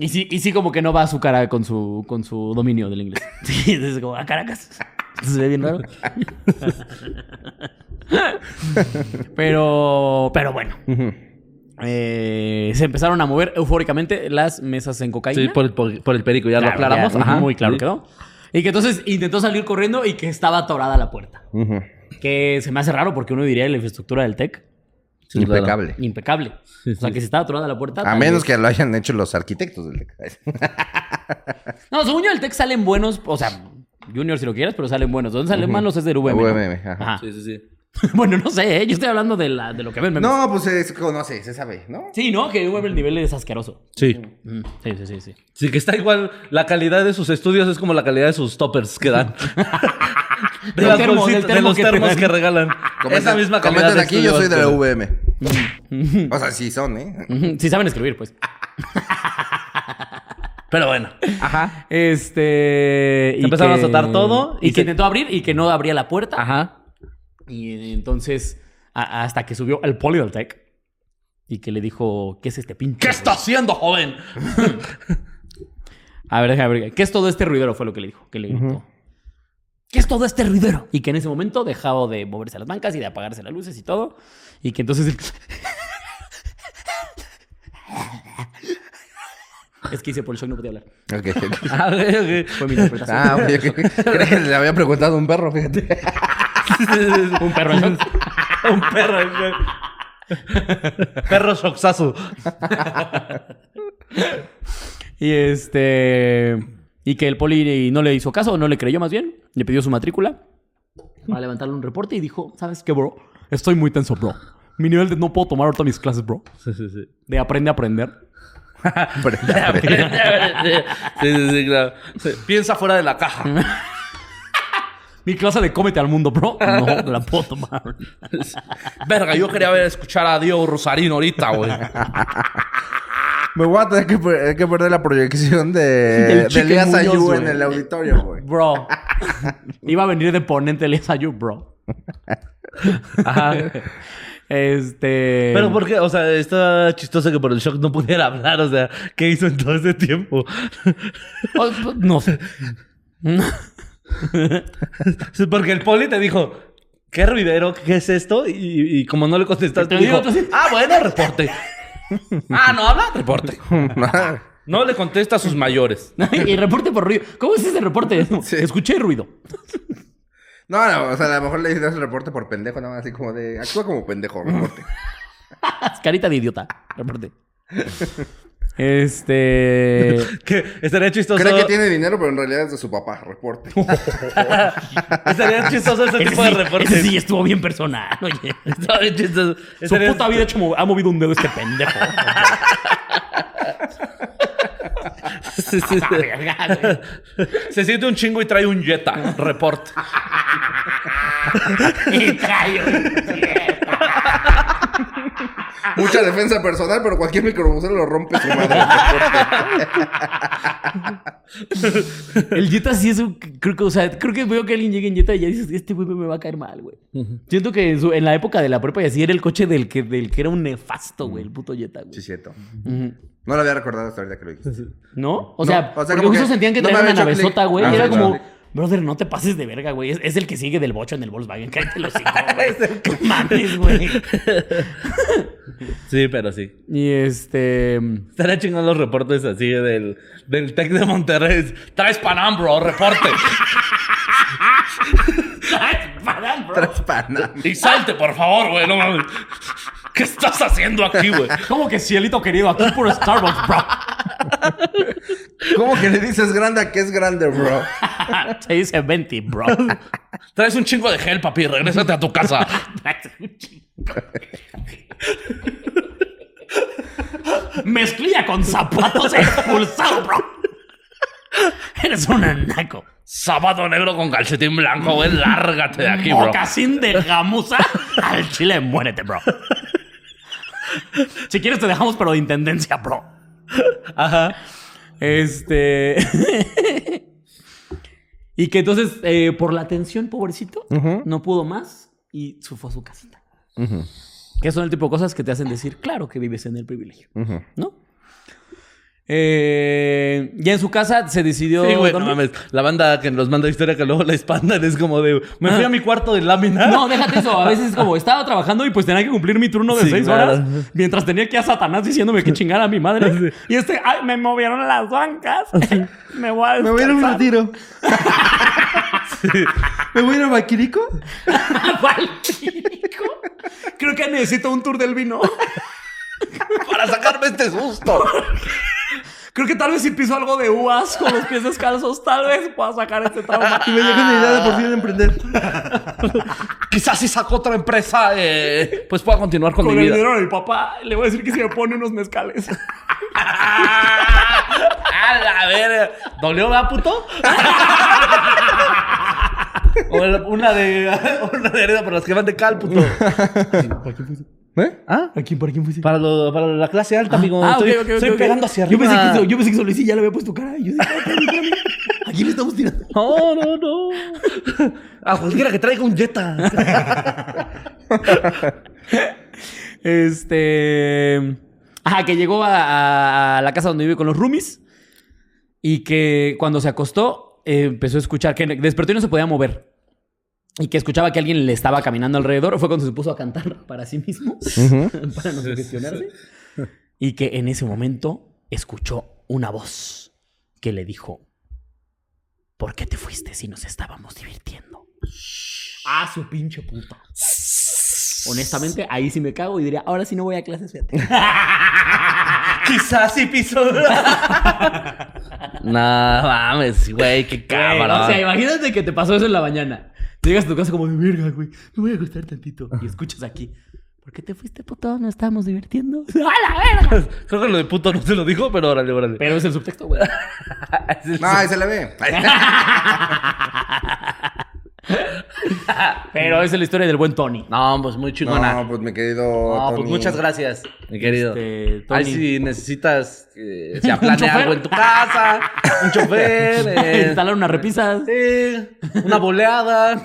Y sí, y sí como que no va a su cara con su, con su dominio del inglés. <laughs> Sí, es como, a Caracas. Se ve bien raro. pero, pero bueno. Eh, se empezaron a mover eufóricamente las mesas en cocaína. Sí, por el, por, por el perico, ya lo aclaramos. ya, Ajá. Muy claro Sí. quedó. Y que entonces intentó salir corriendo y que estaba atorada la puerta. Que se me hace raro porque uno diría la infraestructura del TEC. Sí, claro. Impecable. Impecable. Sí, o sea, que si estaba atorada la puerta. A menos vez- que lo hayan hecho los arquitectos del TEC. <laughs> No, según yo, el TEC salen buenos. O sea, Junior si lo quieres, pero salen buenos. ¿Dónde salen malos es del UVM? ¿no? UVM, ajá. Sí, sí, sí. <laughs> bueno, no sé, ¿eh? yo estoy hablando de, la, de lo que ven. memes. No, pues se conoce, se sabe, ¿no? Sí, ¿no? Que el nivel es asqueroso. Sí. Mm, Sí, sí, sí, sí. Sí, que está igual. La calidad de sus estudios es como la calidad de sus toppers que dan. <laughs> De, Del las termo, bolsitas- del de termo los que te termos dan. que regalan. Esa misma calidad. Comenten de aquí, yo soy de la. VM. o sea, sí son, ¿eh? Ujú, Sí saben escribir, pues. <laughs> Pero bueno. Ajá. Este. y empezaron a azotar todo Y, y que se- intentó abrir y que no abría la puerta. Ajá. Y entonces, a- hasta que subió al poli del tech y que le dijo, ¿qué es este pinche? ¿Qué está haciendo, joven? <laughs> A ver, déjame ver. ¿Qué es todo este ruidero? Fue lo que le dijo. Que le gritó. ¿Qué es todo este ruidero? Y que en ese momento dejaba de moverse las bancas y de apagarse las luces y todo. Y que entonces... <laughs> <laughs> es que hice por el shock, no podía hablar. Ok, ok. <laughs> Ah, ok, ok. Fue mi interpretación. Ah, ok, ok. <laughs> Creí que le había preguntado a un perro, fíjate. <laughs> Un perro en shock. Un perro. perro shoxazo. Y este. Y que el poli no le hizo caso, no le creyó más bien. Le pidió su matrícula para levantarle un reporte y dijo: ¿Sabes qué, bro? Estoy muy tenso, bro. Mi nivel de no puedo tomar ahorita mis clases, bro. Sí, sí, sí. De aprende a aprender. Aprende, <laughs> aprende. Sí, sí, sí, claro. Sí, Piensa fuera de la caja. <laughs> Mi clase de cómete al mundo, bro. No la puedo tomar. <laughs> Verga, yo quería ver escuchar a Diego Rosarino ahorita, güey. Me voy a tener que, per- que perder la proyección de, de Elías Ayú güey. en el auditorio, güey. Bro. Iba a venir de ponente el Ayú, bro. Ajá. Este. Pero ¿por qué? O sea, está chistoso que por el shock no pudiera hablar. O sea, ¿qué hizo en todo ese tiempo? Oh, No <laughs> sé. Porque el poli te dijo, ¿qué ruidero? ¿Qué es esto? Y, y como no le contestaste, Te digo, dijo, sí. ah, bueno, reporte. <laughs> ah, ¿no habla? Reporte. <laughs> No le contesta a sus mayores. y reporte por ruido. ¿Cómo es ese reporte? Sí. Escuché ruido. No, no, o sea, a lo mejor le das el reporte por pendejo, nada más así como de. Actúa como pendejo, reporte. <laughs> Carita de idiota. Reporte. <laughs> Este. <laughs> Que estaría chistoso. Cree que tiene dinero, pero en realidad es de su papá, reporte. Estaría chistoso ese Ese tipo de ese sí estuvo bien personal. Oye. Estaría chistoso. Su Estaría- puta vida ha movido un dedo este pendejo. Sí, sí, sí. <laughs> Verga, güey. Se siente un chingo y trae un Jetta. Reporte. <laughs> Y trae un- Mucha defensa personal, pero cualquier microbusero lo rompe su madre. El Jetta sí es un. Creo que, o sea, creo que veo que alguien llega en Jetta y ya dices, este güey me va a caer mal, güey. Siento que en, su- en la época de la prepa y así era el coche del que, del que era un nefasto, güey, el puto Jetta, güey. Sí, cierto. Ujú. No lo había recordado hasta ahorita que lo dijiste. ¿No? O No, sea, o sea, porque muchos sentían que no una clic. güey. Ah, y era sí, como, claro. brother, no te pases de verga, güey. Es, es el que sigue del bocho en el Volkswagen. <laughs> Cállate los hocico, güey. No mames, güey. <laughs> Sí, pero sí. Y este. Estaría chingando los reportes así del, del Tec de Monterrey. Traes Panam, bro, reporte. <laughs> Padán, bro. Tres panas. Y salte, por favor, güey. No mames. <laughs> ¿Qué estás haciendo aquí, güey? ¿Cómo que cielito querido? Aquí por Starbucks, bro. ¿Cómo que le dices grande a que es grande, bro? <laughs> Se dice 20, bro. Traes un chingo de gel, papi. Regrésate a tu casa. <laughs> Mezclilla con zapatos expulsado, bro. Eres un anaco. Sábado negro con calcetín blanco, güey. <laughs> Lárgate de aquí, bro. Mocasín de gamuza. <laughs> Al chile, muérete, bro. Si quieres te dejamos, pero de intendencia, bro. Ajá. Este. <laughs> y que entonces, eh, por la tensión, pobrecito, no pudo más y se fue a su casita. Que son el tipo de cosas que te hacen decir, claro que vives en el privilegio, ¿no? Eh, ya en su casa se decidió. Sí, güey, no mames. La banda que nos manda historia que luego la espantan es como de... Me fui a mi cuarto de lámina. No, déjate eso. A veces es como estaba trabajando y pues tenía que cumplir mi turno de Sí, seis claro. horas. Mientras tenía que a Satanás diciéndome que chingara a mi madre. Y este, ay, me movieron las bancas. me voy a Me voy a ir a un descansar. retiro. ¿Me voy a ir a Maquirico? <laughs> Valquírico. Creo que necesito un tour del vino. <laughs> Para sacarme este susto. <laughs> Creo que tal vez si piso algo de uvas con los pies descalzos, tal vez pueda sacar este trauma. Y me llegó la idea de por fin emprender. <laughs> Quizás si saco otra empresa, eh, pues pueda continuar con, Con mi el vida. dinero de mi papá, le voy a decir que si me pone unos mezcales. <laughs> A la verga. ¿Dolió, va, puto? <laughs> O el- una de una de arena para los que van de cal, puto. ¿Eh? ¿Ah? ¿A quién, para quién fuiste? Para, lo- para la clase alta, amigo. Ah, ok, estoy ok, ok, estoy pegando hacia Yo arriba. pensé, que, yo pensé que solo hice y ya le había puesto cara. Y yo dije, "Ah. ¿A <laughs> quién le estamos tirando? No, no, no. A cualquiera que traiga un Jetta. <laughs> Este. Ajá, que llegó a, a la casa donde vive con los roomies. Y que cuando se acostó, eh, empezó a escuchar que despertó y no se podía mover. Y que escuchaba que alguien le estaba caminando alrededor. Fue cuando se puso a cantar <laughs> para sí mismo. <laughs> para no sugestionarse. Y que en ese momento escuchó una voz que le dijo: ¿Por qué te fuiste si nos estábamos divirtiendo? Ah, su pinche puta. <laughs> Honestamente, ahí sí me cago y diría, ahora sí no voy a clases, fíjate. Quizás piso. no mames, güey, qué cámara. O sea, imagínate que te pasó eso en la mañana. Llegas a tu casa como de verga, güey. Me voy a acostar tantito. Y escuchas aquí. ¿Por qué te fuiste, puto? ¿No estábamos divirtiendo? <laughs> ¡A la verga! <laughs> Creo que lo de puto no se lo dijo, pero órale, órale. Pero es el subtexto, güey. <laughs> No, ahí se le ve. <laughs> Pero esa es la historia del buen Tony. No, pues muy chingona. No, pues mi querido. No, pues muchas gracias, mi querido. Este, Ahí Tony. si necesitas que <laughs> se aplane algo en tu casa, un chofer, <laughs> eh, Instalar unas repisas. sí, una boleada.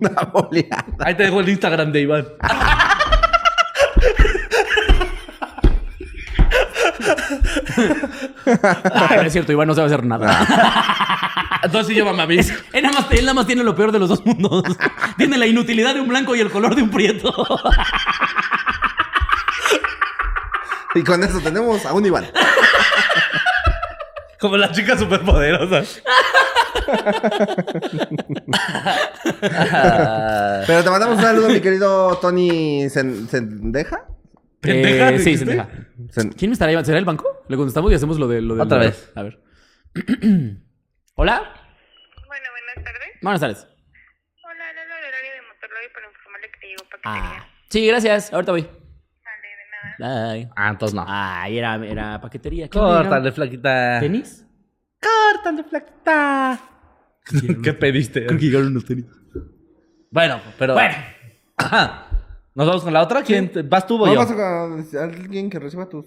Una boleada. Ahí te dejo el Instagram de Iván. Ah, no es cierto, Iván no sabe hacer nada. Entonces sí, llévame a mí. Él nada, más, él nada más tiene lo peor de los dos mundos. <laughs> tiene la inutilidad de un blanco y el color de un prieto. Y con eso tenemos a un Iván. Como la chica superpoderosa. <laughs> Pero te mandamos un saludo, mi querido Tony Sen- Sendeja. ¿Pendeja, Eh, sí? Sendeja. Sen- ¿Quién estará ahí? ¿Será el banco? Le contestamos y hacemos lo de lo del- Otra vez. A ver. <clears throat> Hola. Bueno, buenas tardes. Buenas tardes. Hola, del horario de Motorlobby para informarle que te llegó paquetería. Ah. Sí, gracias. Ahorita voy. Vale, de nada. Bye. Ah, entonces no. Ay, era, era paquetería. ¿Qué Córtale, flaquita. ¿Tenis? Córtale, flaquita. ¿Qué pediste? Creo que llegaron unos tenis. Bueno, pero. Bueno. Ajá. ¿Nos vamos con la otra? ¿Quién? ¿Vas tú o yo? Vamos a alguien que reciba tus.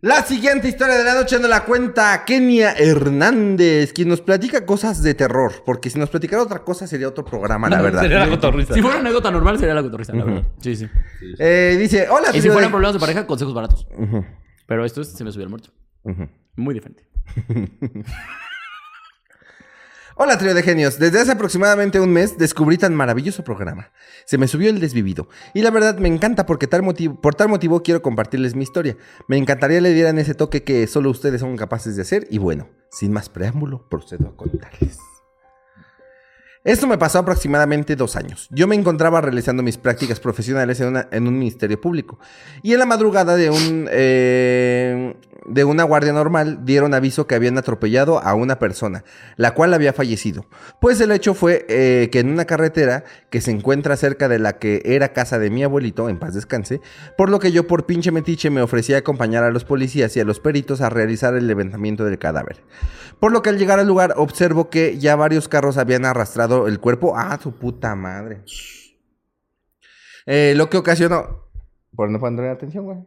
La siguiente historia de la noche nos la cuenta Kenia Hernández, quien nos platica cosas de terror, porque si nos platicara otra cosa sería otro programa, la verdad. Sería la cotorrisa. si fuera una anécdota normal, sería la verdad. Sí, sí. Eh, dice, hola, Y si fueran de- problemas de pareja, consejos baratos. Pero esto es, se me subió el muerto. Muy diferente. <laughs> Hola, trío de genios. Desde hace aproximadamente un mes descubrí tan maravilloso programa. Se me subió el desvivido. Y la verdad me encanta porque por tal motivo quiero compartirles mi historia. Me encantaría le dieran ese toque que solo ustedes son capaces de hacer. Y bueno, sin más preámbulo, procedo a contarles. Esto me pasó aproximadamente dos años. Yo me encontraba realizando mis prácticas profesionales en, en un ministerio público. Y en la madrugada de un eh, de una guardia normal dieron aviso que habían atropellado a una persona, la cual había fallecido. Pues el hecho fue eh, que en una carretera que se encuentra cerca de la que era casa de mi abuelito, en paz descanse, por lo que yo por pinche metiche me ofrecí a acompañar a los policías y a los peritos a realizar el levantamiento del cadáver. Por lo que al llegar al lugar observo que ya varios carros habían arrastrado el cuerpo a su puta madre. Eh, lo que ocasionó... Por no poner atención, güey.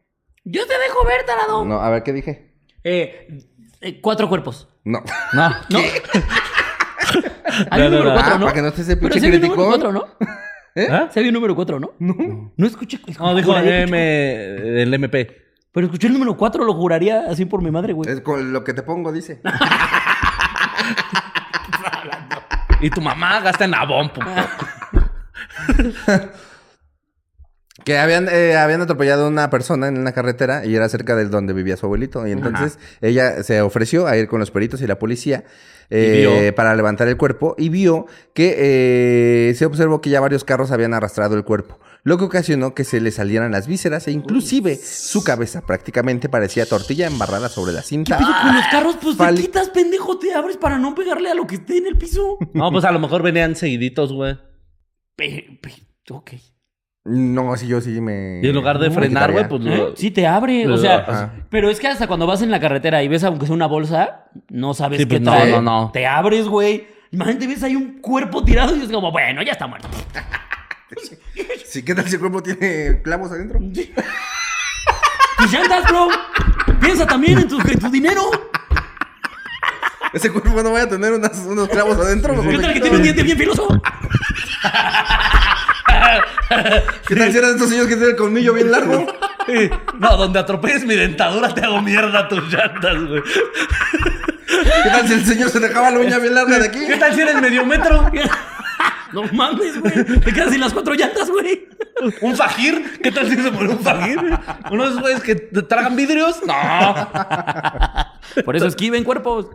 Yo te dejo ver, tarado. No, a ver qué dije. Eh, eh, cuatro cuerpos. No. No. <laughs> ¿No? Hay un número cuatro, Ah, ¿no? para que no estés ese Pero pinche sí había un número criticón. cuatro, ¿no? <laughs> ¿Eh? Sí había un número cuatro, ¿no? No. No escuché. No, dijo juraría que M, el MP. Pero escuché el número cuatro, lo juraría así por mi madre, güey. Es con lo que te pongo, dice. <laughs> Y tu mamá gasta en puto. Que habían, eh, habían atropellado a una persona en una carretera y era cerca de donde vivía su abuelito. Y entonces ella se ofreció a ir con los peritos y la policía eh, para levantar el cuerpo y vio que eh, se observó que ya varios carros habían arrastrado el cuerpo, lo que ocasionó que se le salieran las vísceras e inclusive su cabeza prácticamente parecía tortilla embarrada sobre la ¿Qué cinta. pedo con los carros? Pues te Fali- quitas, pendejo, te abres para no pegarle a lo que esté en el piso. No, pues a lo mejor venían seguiditos, güey. Ok. No, si yo sí me... Y en lugar de frenar, güey, pues ¿Eh? lo... Sí, te abre. O sea, Ajá. pero es que hasta cuando vas en la carretera y ves aunque sea una bolsa, no sabes Sí, qué pues no, trae. no, no. Te abres, güey. Imagínate, ves ahí un cuerpo tirado y es como, bueno, ya está muerto. <laughs> Sí, ¿qué tal si el cuerpo tiene clavos adentro? <laughs> Tus llantas, bro. Piensa también en tu, en tu dinero. Ese cuerpo no vaya a tener unas- unos clavos adentro. ¿Qué tal que tiene un diente bien filoso? <laughs> ¿Qué tal si eran estos señores que tienen el colmillo bien largo? No, donde atropelles mi dentadura te hago mierda tus llantas, güey. ¿Qué tal si el señor se dejaba la uña bien larga de aquí? ¿Qué tal si eres medio metro? No mames, güey. Te quedas sin las cuatro llantas, güey. ¿Un fajir? ¿Qué tal si se muere un fajir? ¿Uno de esos güeyes que te tragan vidrios? No. Por eso esquiven cuerpos.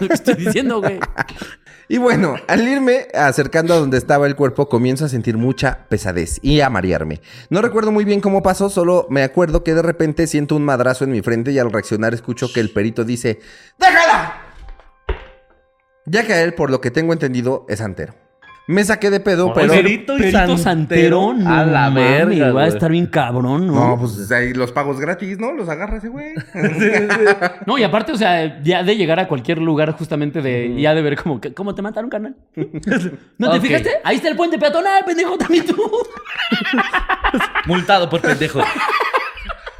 Lo que estoy diciendo, güey. Y bueno, al irme acercando a donde estaba el cuerpo, comienzo a sentir mucha pesadez y a marearme. No recuerdo muy bien cómo pasó, solo me acuerdo que de repente siento un madrazo en mi frente y al reaccionar escucho que el perito dice ¡Déjala! Ya que a él, por lo que tengo entendido, es santero. Me saqué de pedo, pero... Perito y Perito santero, no a la verga, Va a estar bien cabrón, ¿no? No, pues ahí los pagos gratis, ¿no? Los agarra ese güey. <laughs> No, y aparte, o sea, ya de llegar a cualquier lugar justamente de... Ya de ver como que- cómo te mataron, carnal. <laughs> ¿No te fijaste? Ahí está el puente peatonal, pendejo, también tú. <laughs> Multado por pendejo.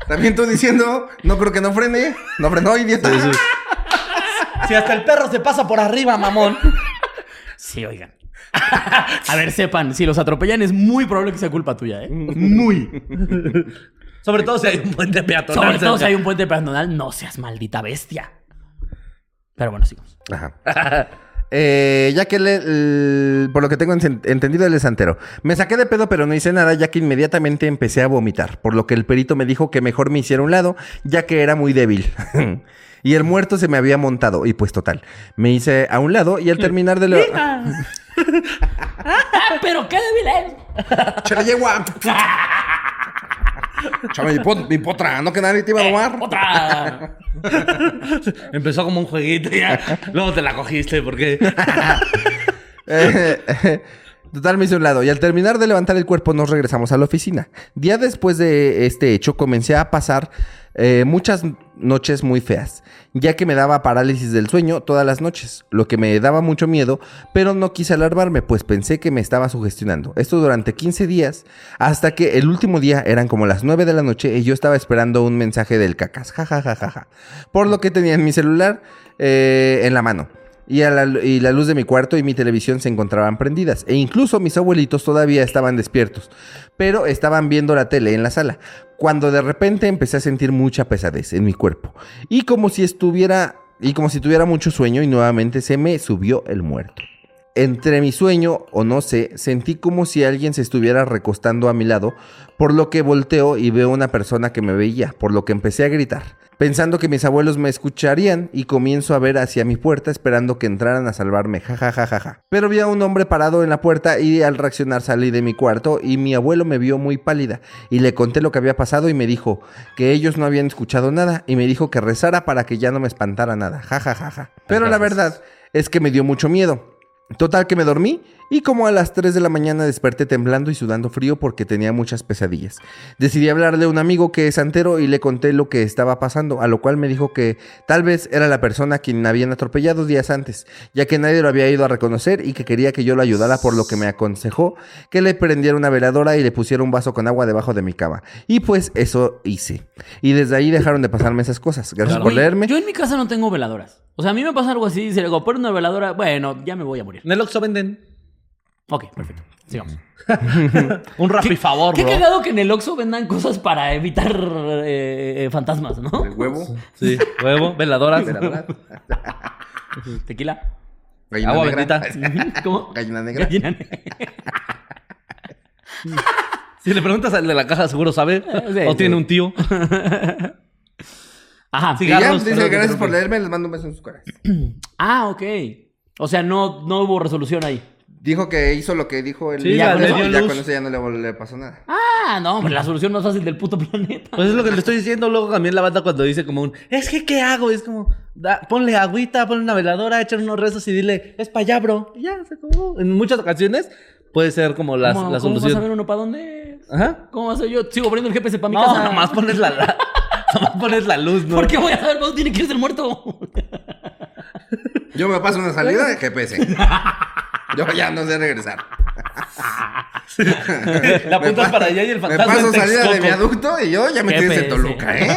También tú diciendo, no creo que no frene. No frenó, idiota. Si hasta el perro se pasa por arriba, mamón. Sí, oigan. <laughs> A ver, sepan, si los atropellan es muy probable que sea culpa tuya, ¿eh? Muy. Sobre todo si hay un puente peatonal. Sobre todo si hay un puente peatonal, no seas maldita bestia. Pero bueno, sigamos. Ajá. <laughs> Eh, ya que él, el- por lo que tengo enten- entendido, él es santero. Me saqué de pedo, pero no hice nada, ya que inmediatamente empecé a vomitar. Por lo que el perito me dijo que mejor me hiciera a un lado, ya que era muy débil. <laughs> y el muerto se me había montado. Y pues total. Me hice a un lado y al terminar de lo. ¡Ah, pero qué débil es! ¡Chale, yegua! Chame, mi, pot- mi potra, no que nadie te iba a domar. ¡Otra! Empezó como un jueguito y ya. Luego te la cogiste porque. <laughs> Total, me hice un lado. Y al terminar de levantar el cuerpo, nos regresamos a la oficina. Día después de este hecho, comencé a pasar eh, muchas noches muy feas, ya que me daba parálisis del sueño todas las noches, lo que me daba mucho miedo, pero no quise alarmarme, pues pensé que me estaba sugestionando. Esto durante 15 días, hasta que el último día eran como las 9 de la noche y yo estaba esperando un mensaje del cacas, jajajaja, por lo que tenía en mi celular eh, en la mano. Y, la, la luz de mi cuarto y mi televisión se encontraban prendidas. E incluso mis abuelitos todavía estaban despiertos. Pero estaban viendo la tele en la sala. Cuando de repente empecé a sentir mucha pesadez en mi cuerpo. Y como si estuviera. Y como si tuviera mucho sueño. Y nuevamente se me subió el muerto. Entre mi sueño, o no sé, sentí como si alguien se estuviera recostando a mi lado, por lo que volteo y veo una persona que me veía, por lo que empecé a gritar, pensando que mis abuelos me escucharían y comienzo a ver hacia mi puerta esperando que entraran a salvarme, jajajajaja. Pero vi a un hombre parado en la puerta y al reaccionar salí de mi cuarto y mi abuelo me vio muy pálida y le conté lo que había pasado y me dijo que ellos no habían escuchado nada y me dijo que rezara para que ya no me espantara nada, jajajaja. Pero la verdad es que me dio mucho miedo. Total que me dormí y como a las 3 de la mañana desperté temblando y sudando frío porque tenía muchas pesadillas. Decidí hablarle a un amigo que es santero y le conté lo que estaba pasando, a lo cual me dijo que tal vez era la persona a quien habían atropellado días antes, ya que nadie lo había ido a reconocer y que quería que yo lo ayudara por lo que me aconsejó que le prendiera una veladora y le pusiera un vaso con agua debajo de mi cama. Y pues eso hice. Y desde ahí dejaron de pasarme esas cosas. Gracias por leerme. Yo en mi casa no tengo veladoras. O sea, a mí me pasa algo así, y si le digo, pon una veladora, bueno, ya me voy a morir. En el Oxxo venden Ok, perfecto. Sigamos. <laughs> un rapi favor, Qué bro. cagado que en el Oxxo vendan cosas para evitar eh, eh, fantasmas, ¿no? El huevo. Sí, huevo, veladoras. veladora, <laughs> Tequila. Gallina Agua negra. bendita. ¿Cómo? Gallina negra. Gallina <laughs> negra. Si le preguntas al de la caja, seguro sabe. sí, o sí. tiene un tío. Ajá. Sí, Cigarros, dice, perdón, gracias por leerme, les mando un beso en sus caras. <clears throat> Ah, ok. O sea, no, no hubo resolución ahí. Dijo que hizo lo que dijo el Sí, ya con le eso, dio ya luz. con eso ya no le, le pasó nada. Ah, no, hombre, la solución más fácil del puto <laughs> planeta. Pues es lo que le estoy diciendo. Luego también la banda cuando dice como un... Es que, ¿qué hago? Es como... da- ponle agüita, ponle una veladora, échale unos rezos y dile... Es para allá, bro. Y ya, se acabó. En muchas ocasiones puede ser como la, ¿Cómo, la ¿Cómo vas a ver uno para dónde es? Ajá. ¿Cómo vas a yo? Sigo poniendo el GPS para mi No, casa. nomás pones la... la- <laughs> nomás <laughs> pones la luz, ¿no? ¿Por qué voy a saber dónde tiene que irse el muerto? Yo me paso una salida de GPS. <laughs> Yo ya no sé regresar. La apuntas pa- para allá y el Me fantasma paso en salida de viaducto y yo ya me tienes en. Toluca, ¿eh? <laughs>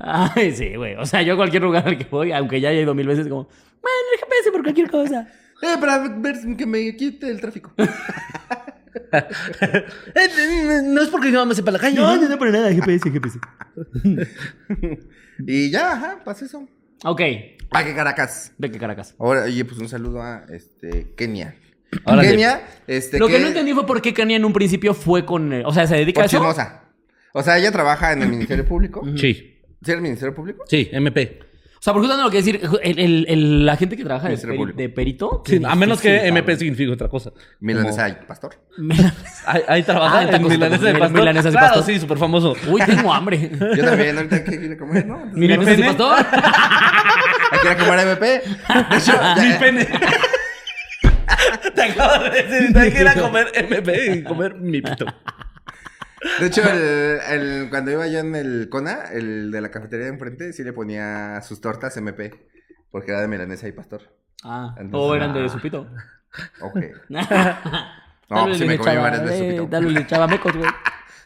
Ay, sí, güey. O sea, yo a cualquier lugar al que voy, aunque ya haya ido mil veces, como, bueno, el GPS por cualquier cosa. Eh, para ver que me quite el tráfico. <laughs> No es porque yo me sepa la calle. No, no, no, para nada, GPS, GPS. <laughs> Y ya, ajá, pasa eso. Ok, Ah, que Caracas. de qué Caracas. Ahora, oye, pues un saludo a este Kenia. Kenia, este Lo que no entendí fue por qué Kanye en un principio fue con. eh, O sea, se dedica Por a eso. chismosa. O sea, ella trabaja en el Ministerio Público. Sí. ¿Sí, el Ministerio Público? Sí, MP. O sea, porque justamente lo que decir, el, el- el- la gente que trabaja de, Ministerio peri- Público. de perito. Sí, a menos que difícil, MP cabrón. significa otra cosa. Milanesa y pastor. Ahí, ahí trabaja Ah, en tacos, Milanesa de tacos, Pastor. milanesas y claro, pastor. sí, súper famoso. Uy, tengo hambre. Yo también, ahorita que quiere comer, ¿no? Entonces, y pene? pastor. ¿hay que ir a comer MP? De hecho, ya- <laughs> Mi pene. <laughs> Te acabo de decir, hay que ir a comer MP y comer mi pito. De hecho, el, el- cuando iba yo en el CONA, el de la cafetería de enfrente, sí le ponía sus tortas MP. Porque era de milanesa y pastor. Ah, Entonces, o eran de supito. Ok. <laughs> No, pues sí me comí varias veces su pito. Dale, le echaba mecos, güey.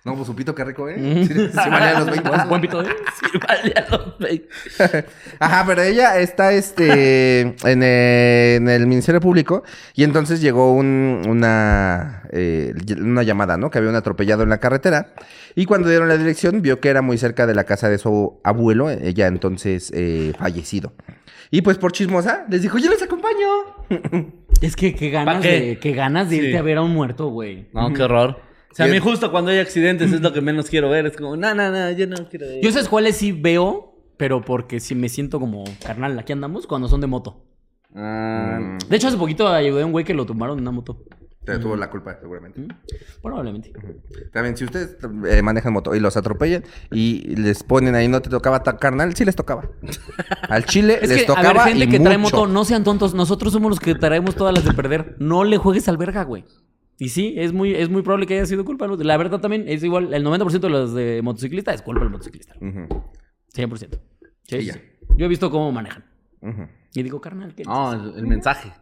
No, pues su pito, qué rico, ¿eh? Sí, sí valía los 20 Buen, <laughs> buen pito, ¿eh? Sí, vale, a los veinte. <laughs> Ajá, pero ella está este en, eh, en el Ministerio Público y entonces llegó un- una, eh, una llamada, ¿no? Que había un atropellado en la carretera y cuando dieron la dirección vio que era muy cerca de la casa de su abuelo, ella entonces eh, fallecido. Y pues por chismosa les dijo, yo les acompaño. Es que qué ganas ¿Pa' qué? de, qué ganas de irte Sí. a ver a un muerto, güey. No, qué horror. O sea, a mí justo cuando hay accidentes es lo que menos quiero ver. Es como, no, no, no, yo no quiero ver. Yo sabes cuáles sí veo, pero porque sí me siento como carnal, aquí andamos, cuando son de moto. Ah, Mm, De hecho, hace poquito ayudé a un güey que lo tumbaron en una moto. te tuvo la culpa, seguramente. Probablemente. También, si ustedes eh, manejan moto y los atropellan y les ponen ahí, no te tocaba tan carnal, sí les tocaba. Al chile <laughs> Es les que, a tocaba. ver, gente y que trae moto, no sean tontos. Nosotros somos los que traemos todas las de perder. No le juegues al verga, güey. Y sí, es muy, es muy probable que haya sido culpa. La verdad también es igual. El 90% de los de motociclistas es culpa del motociclista. 100%. Sí, sí, ya. sí. Yo he visto cómo manejan. Y digo, carnal, ¿qué no, dices? el, el mensaje.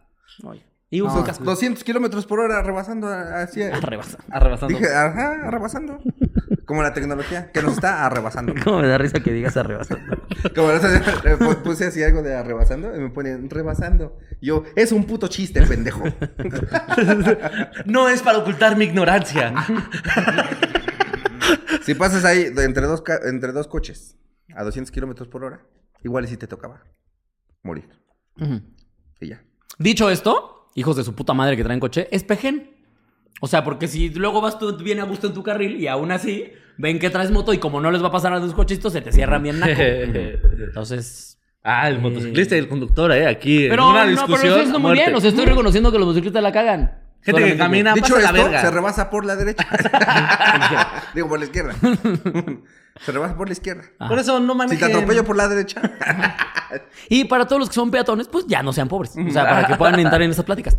Oye. Y usa No, casco. 200 kilómetros por hora rebasando hacia. Arrebasa. <laughs> Arrebasando. Dije, ajá, arrebasando. <laughs> Como la tecnología que nos está arrebasando. <laughs> ¿Cómo me da risa que digas arrebasa? Como eh, pu- puse así algo de arrebasando y me ponen rebasando. Yo, es un puto chiste, pendejo. <laughs> No es para ocultar mi ignorancia. Si pasas ahí entre dos, ca- entre dos coches a 200 kilómetros por hora, igual y si te tocaba morir. Ujú. Y ya. Dicho esto, hijos de su puta madre que traen coche, espejen. O sea, porque si luego vas tú bien a gusto en tu carril y aún así ven que traes moto y como no les va a pasar a tus cochitos, se te cierran bien naco. <laughs> Entonces. ah, el motociclista y el conductor, eh, aquí Pero en una no, discusión. pero eso está a muy bien. O sea, estoy reconociendo que los motociclistas la cagan. Gente que camina. Dicho pasa la esto, verga. se rebasa por la derecha. <laughs> <laughs> Digo, por la izquierda. se rebasa por la izquierda. Por eso no Si manejen. te atropello por la derecha. Y para todos los que son peatones, pues ya no sean pobres. O sea, para que puedan entrar en esas pláticas.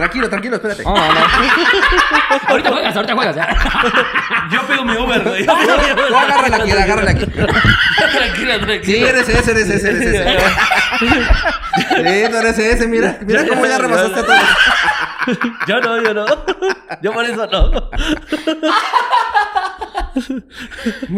Tranquilo, tranquilo, espérate. No, no. <laughs> ahorita juegas, ahorita juegas. ya. <laughs> Yo pido mi Uber, güey. Tú agárrala aquí, agárrala aquí. tranquila, Sí, tranquila. eres ese, eres ese, eres ese. Sí, tú eres ese, mira. Mira cómo ya rebasaste a todos. Yo no, yo no. Yo por eso no. <laughs>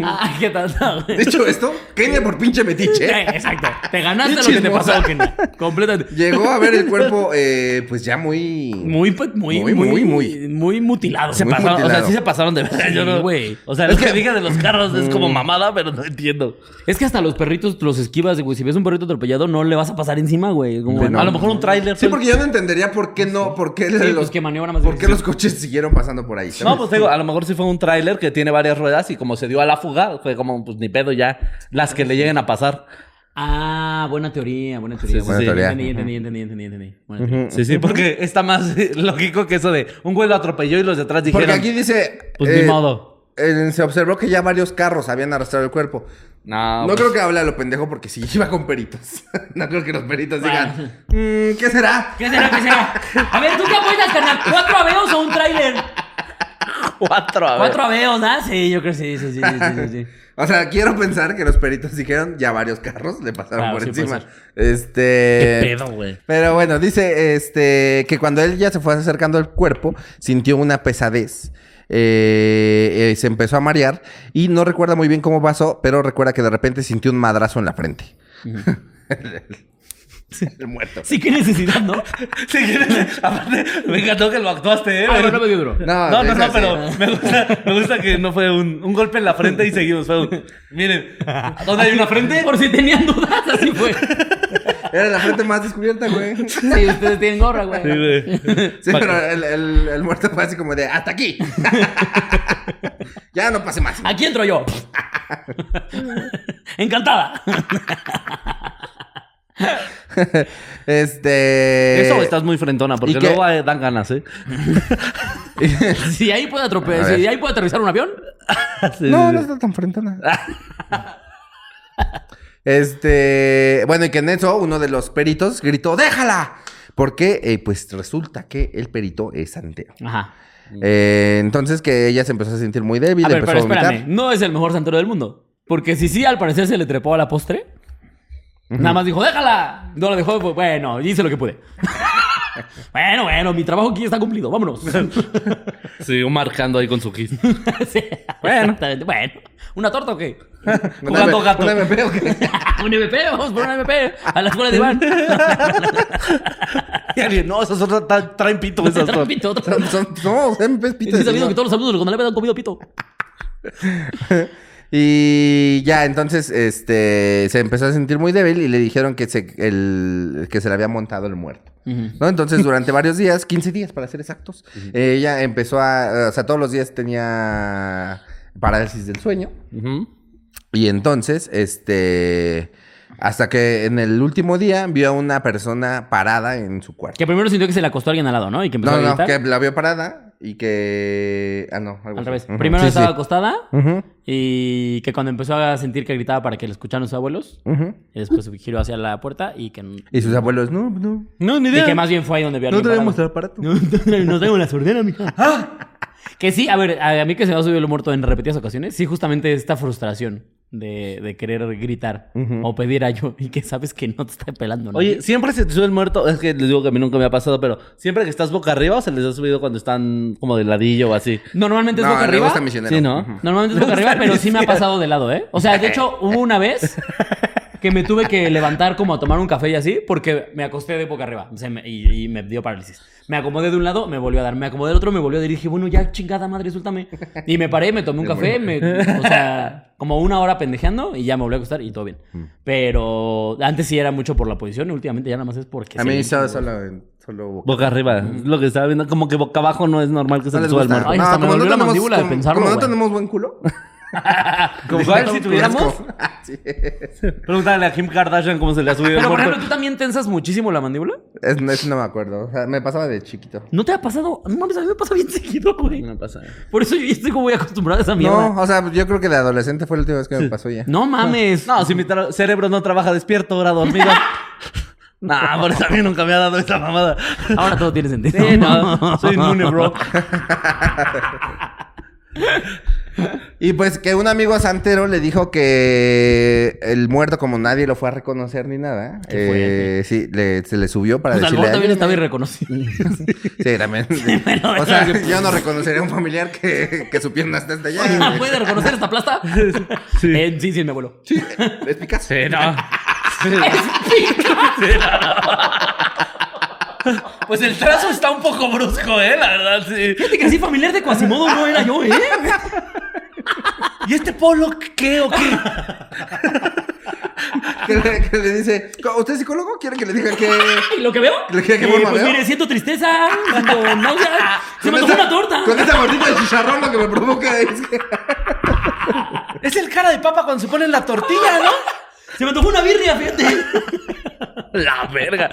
Ay, <laughs> qué güey. Dicho esto, Kenia por pinche metiche. <laughs> Exacto. Te ganaste lo que te pasó, Kenia. Completamente. Llegó a ver el cuerpo, <laughs> eh, pues ya muy. Muy, pues, muy, Muy, muy, muy, muy, muy. mutilado. Se Muy pasaron, o sea, sí se pasaron de verdad. Yo Sí, no, güey. O sea, lo que diga de los carros es como mamada, pero no entiendo. Es que hasta los perritos los esquivas, güey. Si ves un perrito atropellado, no le vas a pasar encima, güey. Como- Bueno. A lo mejor un tráiler. Sí, fue- porque yo no entendería por qué no, por qué, Sí, los, pues que maniobra más por qué los coches siguieron pasando por ahí. No, pues digo, a lo mejor sí fue un tráiler que tiene varias ruedas y como se dio a la fuga, fue como, pues ni pedo ya, las que le lleguen a pasar. Ah, buena teoría, buena teoría. Sí, buena teoría. Entendí, entendí, entendí, entendí, entendí. Buena teoría. Sí, sí, porque está más <laughs> lógico que eso de un güey lo atropelló y los de atrás dijeron. Porque aquí dice. Pues eh, ni modo. eh, se observó que ya varios carros habían arrastrado el cuerpo. No, No pues, creo que hable a lo pendejo porque sí <laughs> iba con peritos. <laughs> no creo que los peritos digan. "Mm, ¿Qué será? ¿Qué será? ¿Qué será? A ver, ¿tú qué apuestas, carnal? ¿Cuatro aveos o un tráiler? Cuatro, a ver. Cuatro aveos, ¿ah? Sí, yo creo que sí, sí, sí, sí, sí, sí. <laughs> O sea, quiero pensar que los peritos dijeron ya varios carros le pasaron Claro, por sí encima. Este. Qué pedo, güey. Pero bueno, dice este que cuando él ya se fue acercando al cuerpo, sintió una pesadez. Eh, eh, se empezó a marear y no recuerda muy bien cómo pasó, pero recuerda que de repente sintió un madrazo en la frente. <laughs> el muerto. Sí, qué necesidad, ¿no? <laughs> Sí, aparte, me encantó que lo actuaste, ¿eh? Ah, no, no me dio duro. No, No, no, pero me gusta, me gusta que no fue un, un golpe en la frente y seguimos. Fue un, miren, ¿dónde hay una frente? Por si tenían dudas, así fue. Era la frente más descubierta, güey. Sí, ustedes tienen gorra, güey. Sí, güey. pero el, el- el muerto fue así como de hasta aquí. <laughs> ya no pase más. Aquí entro yo. Encantada. <laughs> Este. Eso estás muy frentona, porque luego eh, dan ganas, ¿eh? <laughs> Si ahí puede atropellar, si ahí puede aterrizar un avión. <laughs> Sí, No, sí, no sí. está tan frentona. este. Bueno, y que en eso uno de los peritos gritó: ¡Déjala! Porque, eh, pues resulta que el perito es santero. Ajá. Eh, entonces que ella se empezó a sentir muy débil, A ver, empezó pero a. No es el mejor santero del mundo. Porque si sí, al parecer se le trepó a la postre. Nada más dijo, déjala. No la dejó. pues, bueno, hice lo que pude. <laughs> bueno, bueno, mi trabajo aquí está cumplido. Vámonos. <laughs> Siguió marcando ahí con su kiss. <laughs> Sí. Bueno. Exactamente. Bueno. ¿Una torta o qué? Jugando ¿Una- gato. ¿Una MP o qué? un MP, vamos por un MP. A la escuela de Iván. Y alguien, no, esas tra- traen pito esas son. pito, Son, son, no, MPs pito Sí, sabido que todos los alumnos con el han comido pito. Y ya, entonces, este, se empezó a sentir muy débil y le dijeron que se, el, que se le había montado el muerto. ¿No? Entonces, <laughs> durante varios días, 15 días para ser exactos, ella empezó a, o sea, todos los días tenía parálisis del sueño. Y entonces, este, hasta que en el último día vio a una persona parada en su cuarto. Que primero sintió que se le acostó alguien al lado, ¿no? Y que empezó No, a no, que la vio parada y que... Ah, no, algo Al revés. Primero Sí, estaba sí. acostada y que cuando empezó a sentir que gritaba para que le escucharan sus abuelos, y después giró hacia la puerta y que... Y sus abuelos, no, no. No, ni Y idea. que más bien fue ahí donde vio a No alguien traemos el aparato. No, no, no tengo la sordera, mija. <laughs> Que sí, a ver, a a mí que se me ha subido el muerto en repetidas ocasiones, sí, justamente esta frustración de, de querer gritar o pedir ayuda y que sabes que no te está pelando. ¿no? Oye, siempre se te sube el muerto. Es que les digo que a mí nunca me ha pasado, pero siempre que estás boca arriba o se les ha subido cuando están como de ladillo o así. Normalmente es No, boca arriba. gusta. Sí, ¿no? Normalmente es boca <laughs> arriba, pero sí me ha pasado de lado, ¿eh? O sea, de <laughs> hecho, hubo una vez que me tuve que levantar como a tomar un café y así, porque me acosté de boca arriba o sea, me- y, y me dio parálisis. Me acomodé de un lado, me volvió a dar. Me acomodé del otro, me volvió a dar. Y dije, bueno, ya chingada madre, suéltame. Y me paré, me tomé un café, me, o sea, como una hora pendejeando y ya me volví a acostar y todo bien. Pero antes sí era mucho por la posición y últimamente ya nada más es porque... A sí, mí me- solo, solo, boca. Boca arriba. Es lo que estaba viendo. Como que boca abajo no es normal que se No suba el muerto. Ay, hasta me como la tenemos- mandíbula de como- pensarlo, Como no tenemos buen culo. <laughs> Como cuál, si tuviéramos. <laughs> Sí. Pregúntale a Kim Kardashian cómo se le ha subido el Pero, por ejemplo, ¿tú también tensas muchísimo la mandíbula? Es, eso no me acuerdo. O sea, me pasaba de chiquito. ¿No te ha pasado? No mames, a mí me pasa bien seguido, güey. No pasa. Por eso yo ya estoy como muy acostumbrado a esa mierda. No, o sea, yo creo que de adolescente fue la última vez que me pasó ya. No mames. No, si mi cerebro no trabaja despierto, ahora dormido. <laughs> nah, por eso a mí nunca me ha dado esa mamada. Ahora todo tiene sentido. Sí, no, soy inmune, bro. Y pues que un amigo santero le dijo que el muerto, como nadie lo fue a reconocer ni nada, Qué eh, sí, le- se le subió para Pues decirle. También estaba irreconocible. <laughs> Sí, también. <laughs> bueno, o sea, yo no reconocería a un familiar que, que su pierna está hasta allá. ¿Puede reconocer esta plasta? Sí. Eh, sí, sí, mi abuelo. Es Picasso. Sí, no. <laughs> Pues el trazo está un poco brusco, ¿eh? La verdad, sí. Fíjate que así familiar de Quasimodo no era yo, ¿eh? <laughs> ¿Y este polo qué o qué? <laughs> Que le, que le dice, ¿usted es psicólogo? ¿Quiere que le diga que...? ¿Y lo que veo? ¿Le queda que Eh, forma Pues veo? mire, siento tristeza, siento <laughs> náusea. Se me antojó una torta. Con esa gordita de chicharrón lo que me provoca es que... Es el cara de papa cuando se pone en la tortilla, ¿no? Se me antojó una birria, fíjate. <laughs> La verga.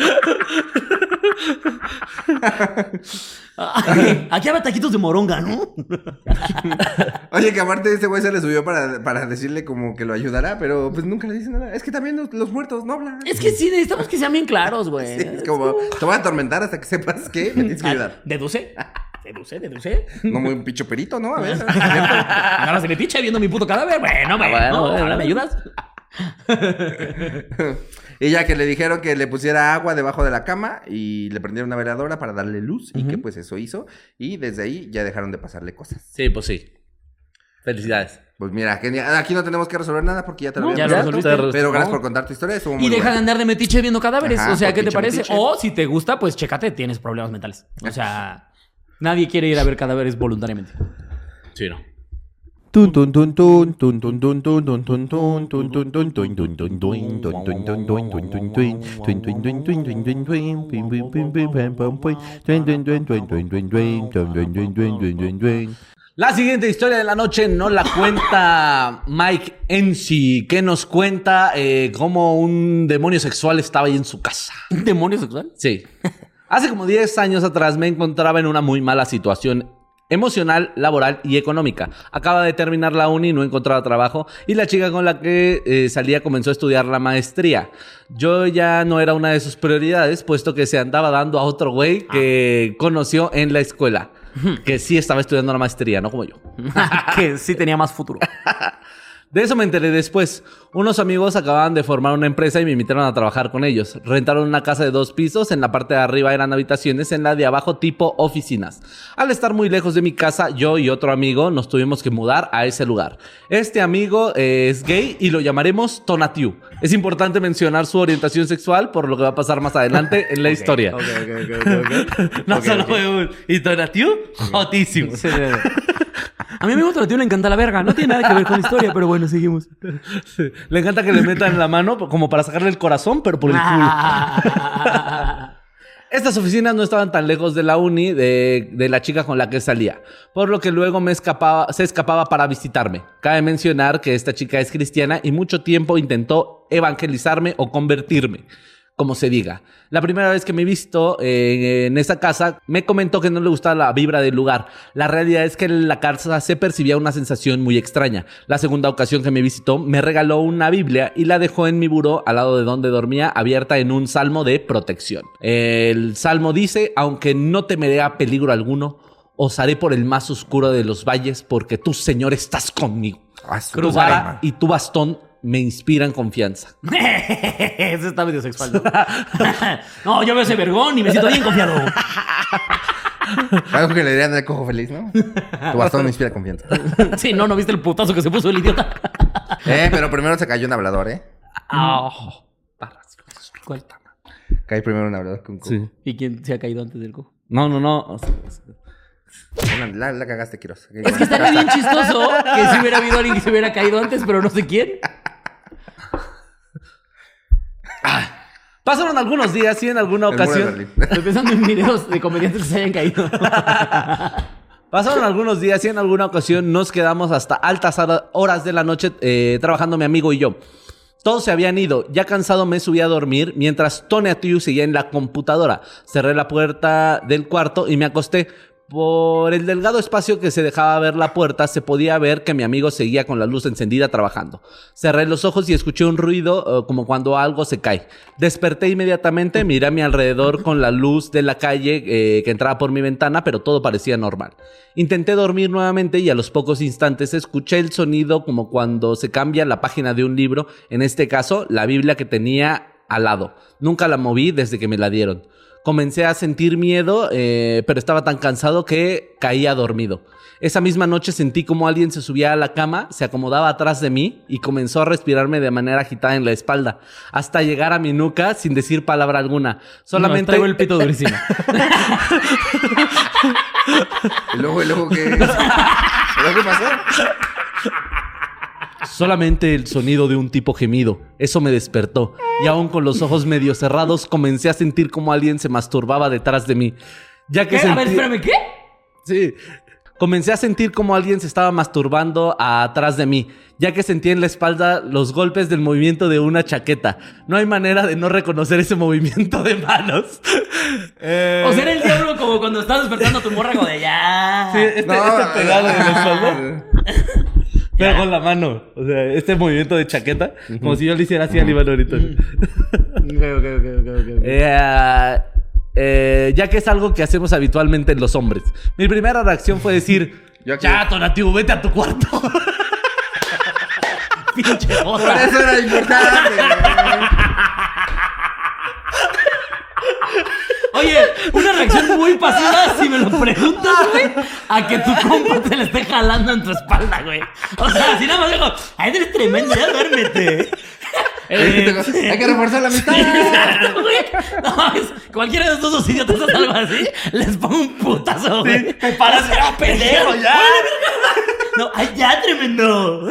Ay, Aquí había taquitos de moronga, ¿no? <laughs> Oye, que aparte este güey se le subió para, para decirle como que lo ayudará, pero pues nunca le dice nada. Es que también los, los muertos no hablan. Es que sí, necesitamos que sean bien claros, güey. Sí, es como, te voy a atormentar hasta que sepas que me tienes que ayudar. Ah, Deduce. Deduce, deduce. No muy un picho perito, ¿no? A ver. Agarras el etiche viendo mi puto cadáver. Bueno, bueno, bueno, bueno. ahora me ayudas. <laughs> y ya que le dijeron que le pusiera agua debajo de la cama y le prendieron una veladora para darle luz y que pues eso hizo. Y desde ahí ya dejaron de pasarle cosas. Sí, pues sí. Felicidades. Pues mira, genial. aquí no tenemos que resolver nada porque ya te lo No, había resuelto. Pero gracias por contar tu historia. Y deja de andar de metiche viendo cadáveres. Ajá, o sea, ¿qué te parece? metiche. O si te gusta, pues chécate, tienes problemas mentales. O sea, nadie quiere ir a ver cadáveres voluntariamente. Sí, no. La siguiente historia de la noche no la cuenta Mike Ensi, que nos cuenta eh, cómo un demonio sexual estaba ahí en su casa. ¿Un demonio sexual? Sí. Hace como 10 años atrás me encontraba en una muy mala situación emocional, laboral y económica. Acaba de terminar la uni, no encontraba trabajo y la chica con la que eh, salía comenzó a estudiar la maestría. Yo ya no era una de sus prioridades, puesto que se andaba dando a otro güey que conoció en la escuela, que sí estaba estudiando la maestría, no como yo. <laughs> que sí tenía más futuro. <laughs> De eso me enteré después. Unos amigos acababan de formar una empresa y me invitaron a trabajar con ellos. Rentaron una casa de dos pisos, en la parte de arriba eran habitaciones, en la de abajo tipo oficinas. Al estar muy lejos de mi casa, yo y otro amigo nos tuvimos que mudar a ese lugar. Este amigo eh, es gay y lo llamaremos Tonatiu. Es importante mencionar su orientación sexual por lo que va a pasar más adelante <laughs> en la historia. <laughs> No solo fue un... ¿Y Tonatiu? Jotísimo. A mi amigo Tonatiu le encanta la verga. No tiene nada que ver con la historia, pero bueno, seguimos. Sí. Le encanta que le metan la mano como para sacarle el corazón, pero por el culo. <laughs> Estas oficinas no estaban tan lejos de la uni de, de la chica con la que salía, por lo que luego me escapaba, se escapaba para visitarme. Cabe mencionar que esta chica es cristiana y mucho tiempo intentó evangelizarme o convertirme, como se diga. La primera vez que me he visto eh, en esa casa, me comentó que no le gustaba la vibra del lugar. La realidad es que en la casa se percibía una sensación muy extraña. La segunda ocasión que me visitó, me regaló una Biblia y la dejó en mi buró al lado de donde dormía, abierta en un salmo de protección. El salmo dice, aunque no temeré a peligro alguno, os haré por el más oscuro de los valles, porque tú, Señor, estás conmigo. Ah, madre. y tu bastón me inspiran confianza. <laughs> Ese está medio sexual. ¿no? <laughs> no, yo veo ese vergón y me siento bien confiado. Algo que le dirían al cojo feliz, ¿no? Tu bastón me inspira confianza. <laughs> Sí, no, ¿no viste el putazo que se puso el idiota? Eh, pero primero se cayó un hablador, ¿eh? Ah, barras. ¿Cuál? Cae primero un hablador que un cojo. Sí. ¿Y quién se ha caído antes del cojo? No, no, no. La cagaste, Quiroz. Es que estaría bien chistoso que si hubiera habido alguien que se hubiera caído antes, pero no sé quién. Pasaron algunos días y en alguna ocasión. <laughs> Estoy pensando en videos de comediantes que se hayan caído. <laughs> Pasaron algunos días y en alguna ocasión nos quedamos hasta altas hora- horas de la noche eh, trabajando mi amigo y yo. Todos se habían ido. Ya cansado me subí a dormir mientras Tony Atiu seguía en la computadora. Cerré la puerta del cuarto y me acosté. Por el delgado espacio que se dejaba ver la puerta, se podía ver que mi amigo seguía con la luz encendida trabajando. Cerré los ojos y escuché un ruido eh, como cuando algo se cae. Desperté inmediatamente, miré a mi alrededor con la luz de la calle eh, que entraba por mi ventana, pero todo parecía normal. Intenté dormir nuevamente y a los pocos instantes escuché el sonido como cuando se cambia la página de un libro, en este caso la Biblia que tenía al lado. Nunca la moví desde que me la dieron. Comencé a sentir miedo, eh, pero estaba tan cansado que caía dormido. Esa misma noche sentí como alguien se subía a la cama, se acomodaba atrás de mí y comenzó a respirarme de manera agitada en la espalda, hasta llegar a mi nuca sin decir palabra alguna. Solamente No, traigo el pito durísimo. <laughs> Y luego, y luego, ¿qué? <laughs> ¿Y luego qué pasó? Solamente el sonido de un tipo gemido. Eso me despertó. Y aún con los ojos medio cerrados, comencé a sentir como alguien se masturbaba detrás de mí. Ya que ¿Qué? A ver, sentí- espérame, ¿qué? Sí. Comencé a sentir como alguien se estaba masturbando atrás de mí, ya que sentí en la espalda los golpes del movimiento de una chaqueta. No hay manera de no reconocer ese movimiento de manos. <laughs> Eh, O sea, era el diablo como cuando estás despertando a tu morra como de ya. sí, este, No, este pegado en la espalda, pero con la mano. O sea, este movimiento de chaqueta, como si yo le hiciera así a Iván ahorita. Eh, eh, ya que es algo que hacemos habitualmente en los hombres. Mi primera reacción fue decir, aquí- <laughs> ya, Tonatiuh, vete a tu cuarto. <laughs> Pinche Por eso era importante. <laughs> Oye, una reacción muy pasiva, si me lo preguntas, güey, a que tu compa te le esté jalando en tu espalda, güey. O sea, si nada más digo, ay, eres tremendo, ya duérmete. <laughs> Eh, Hay que reforzar la amistad. No, es- cualquiera de estos dos idiotas hace algo así, les pongo un putazo, güey. Me paras, ya, pendejo, ya. No, ay, ya, tremendo.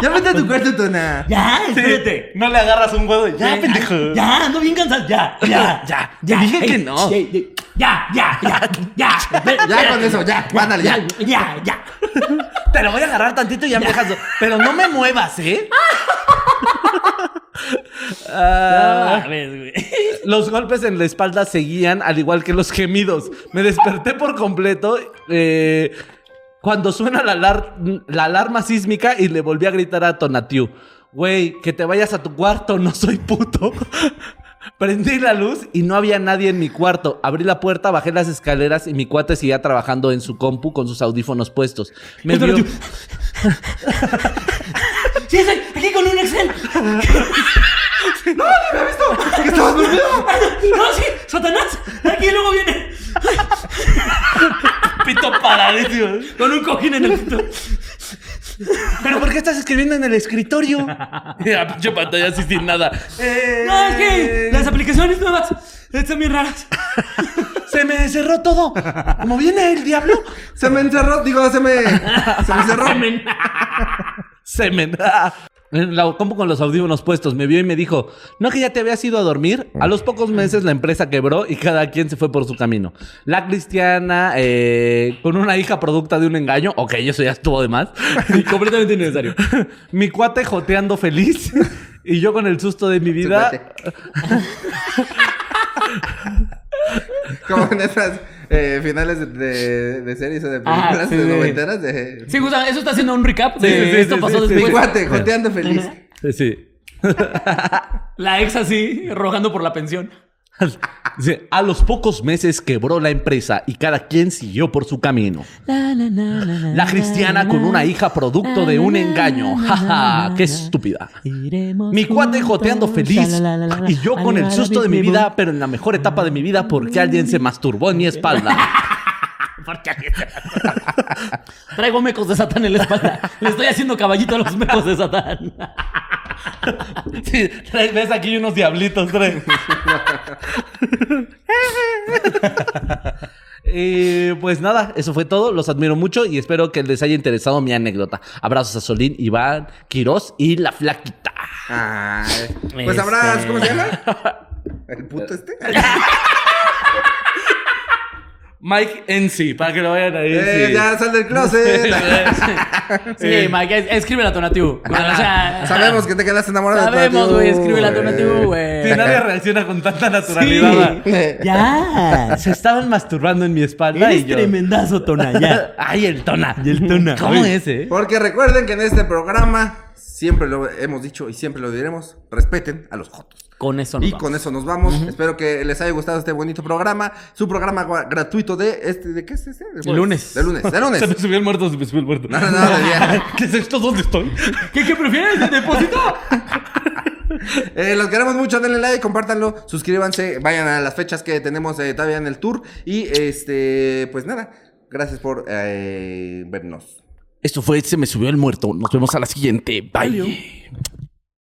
Ya vete a tu cuarto, Tona. Ya, espérate. No le agarras un huevo y ya, Ay, pendejo. ay, Ya, ando bien cansado. Ya, ya, <laughs> ya. Te dije Ey, que no. ey, ey, Ya, ya, ya, ya. Ya con eso, ya, mándale, ya. Ya, ya. Te lo voy a agarrar tantito y ya me dejas. Pero no me muevas, ¿eh? Ah, A ver, güey. los golpes en la espalda seguían, al igual que los gemidos. Me desperté por completo eh, cuando suena la, alar- la alarma sísmica y le volví a gritar a Tonatiuh. Güey, que te vayas a tu cuarto, no soy puto. <laughs> Prendí la luz y no había nadie en mi cuarto. Abrí la puerta, bajé las escaleras y mi cuate seguía trabajando en su compu con sus audífonos puestos. Me vio... <laughs> Sí, estoy aquí con un Excel. <laughs> ¿Qué estabas dormido? No, sí, Satanás. Aquí luego viene. Pito paradísimo. Con un cojín en el pito. ¿Pero por qué estás escribiendo en el escritorio? <laughs> Ya, pinche pantalla así sin nada. Eh, No, es que las aplicaciones nuevas están bien raras. <laughs> Se me cerró todo. Como viene el diablo. Se me encerró, digo, se me. Se me cerró. <laughs> Semen. Semen. La compu con los audífonos puestos me vio y me dijo, ¿no que ya te habías ido a dormir? A los pocos meses la empresa quebró y cada quien se fue por su camino. La cristiana, eh, con una hija producta de un engaño, ok, eso ya estuvo de más. <laughs> Completamente innecesario. Mi cuate joteando feliz y yo con el susto de mi vida. <laughs> Como en esas <laughs> eh, finales de, de, de series o de películas sí, de sí. noventeras de. Sí, Gusta, eso está haciendo un recap de Sí, sí, esto sí, pasó sí, sí. Mi después. cuate, joteando feliz. Sí, sí. <laughs> La ex así, rogando por la pensión. <laughs> A los pocos meses quebró la empresa y cada quien siguió por su camino. La cristiana con una hija producto de un engaño. Jaja, qué estúpida. Mi cuate joteando feliz y yo con el susto de mi vida, pero en la mejor etapa de mi vida porque alguien se masturbó en mi espalda. <laughs> <laughs> Traigo mecos de Satán en la espalda. Le estoy haciendo caballito a los mecos de Satán. <laughs> Sí, ves aquí unos diablitos, trae. <laughs> Eh, pues nada, eso fue todo. Los admiro mucho y espero que les haya interesado mi anécdota. Abrazos a Solín, Iván, Quirós y la flaquita. Ay. Pues Este- sabrás, ¿cómo se llama? ¿El puto este? Mike NC, para que lo vayan a ir. Eh, sí. ya sal del closet. <laughs> Sí, Mike, es- escríbele a Tonatiuh. O sea, <laughs> Sabemos que te quedaste enamorado de Sabemos, güey. Escríbele a güey. Tonatiuh, güey. Si nadie <laughs> reacciona con tanta naturalidad. Sí. Ya, se estaban masturbando en mi espalda y yo. tremendazo, Tona, ya. Ay, el tona. Y el Tona. ¿Cómo es, eh? Porque recuerden que en este programa siempre lo hemos dicho y siempre lo diremos, respeten a los jotos. Con eso nos Y vamos. con eso nos vamos. Espero que les haya gustado este bonito programa. Su programa gratuito de este, ¿de qué es este? De El lunes. De lunes, de lunes. <laughs> Se me subió el muerto, se me subió el muerto. No, no, no, de día. <laughs> ¿Qué es esto? ¿Dónde estoy? ¿Qué, qué prefieres? ¿De depósito? <laughs> Eh, los queremos mucho, denle like, compártanlo, suscríbanse, vayan a las fechas que tenemos eh, todavía en el tour. Y este, pues nada, gracias por eh, vernos. Esto fue Se me subió el muerto. Nos vemos a la siguiente. Bye.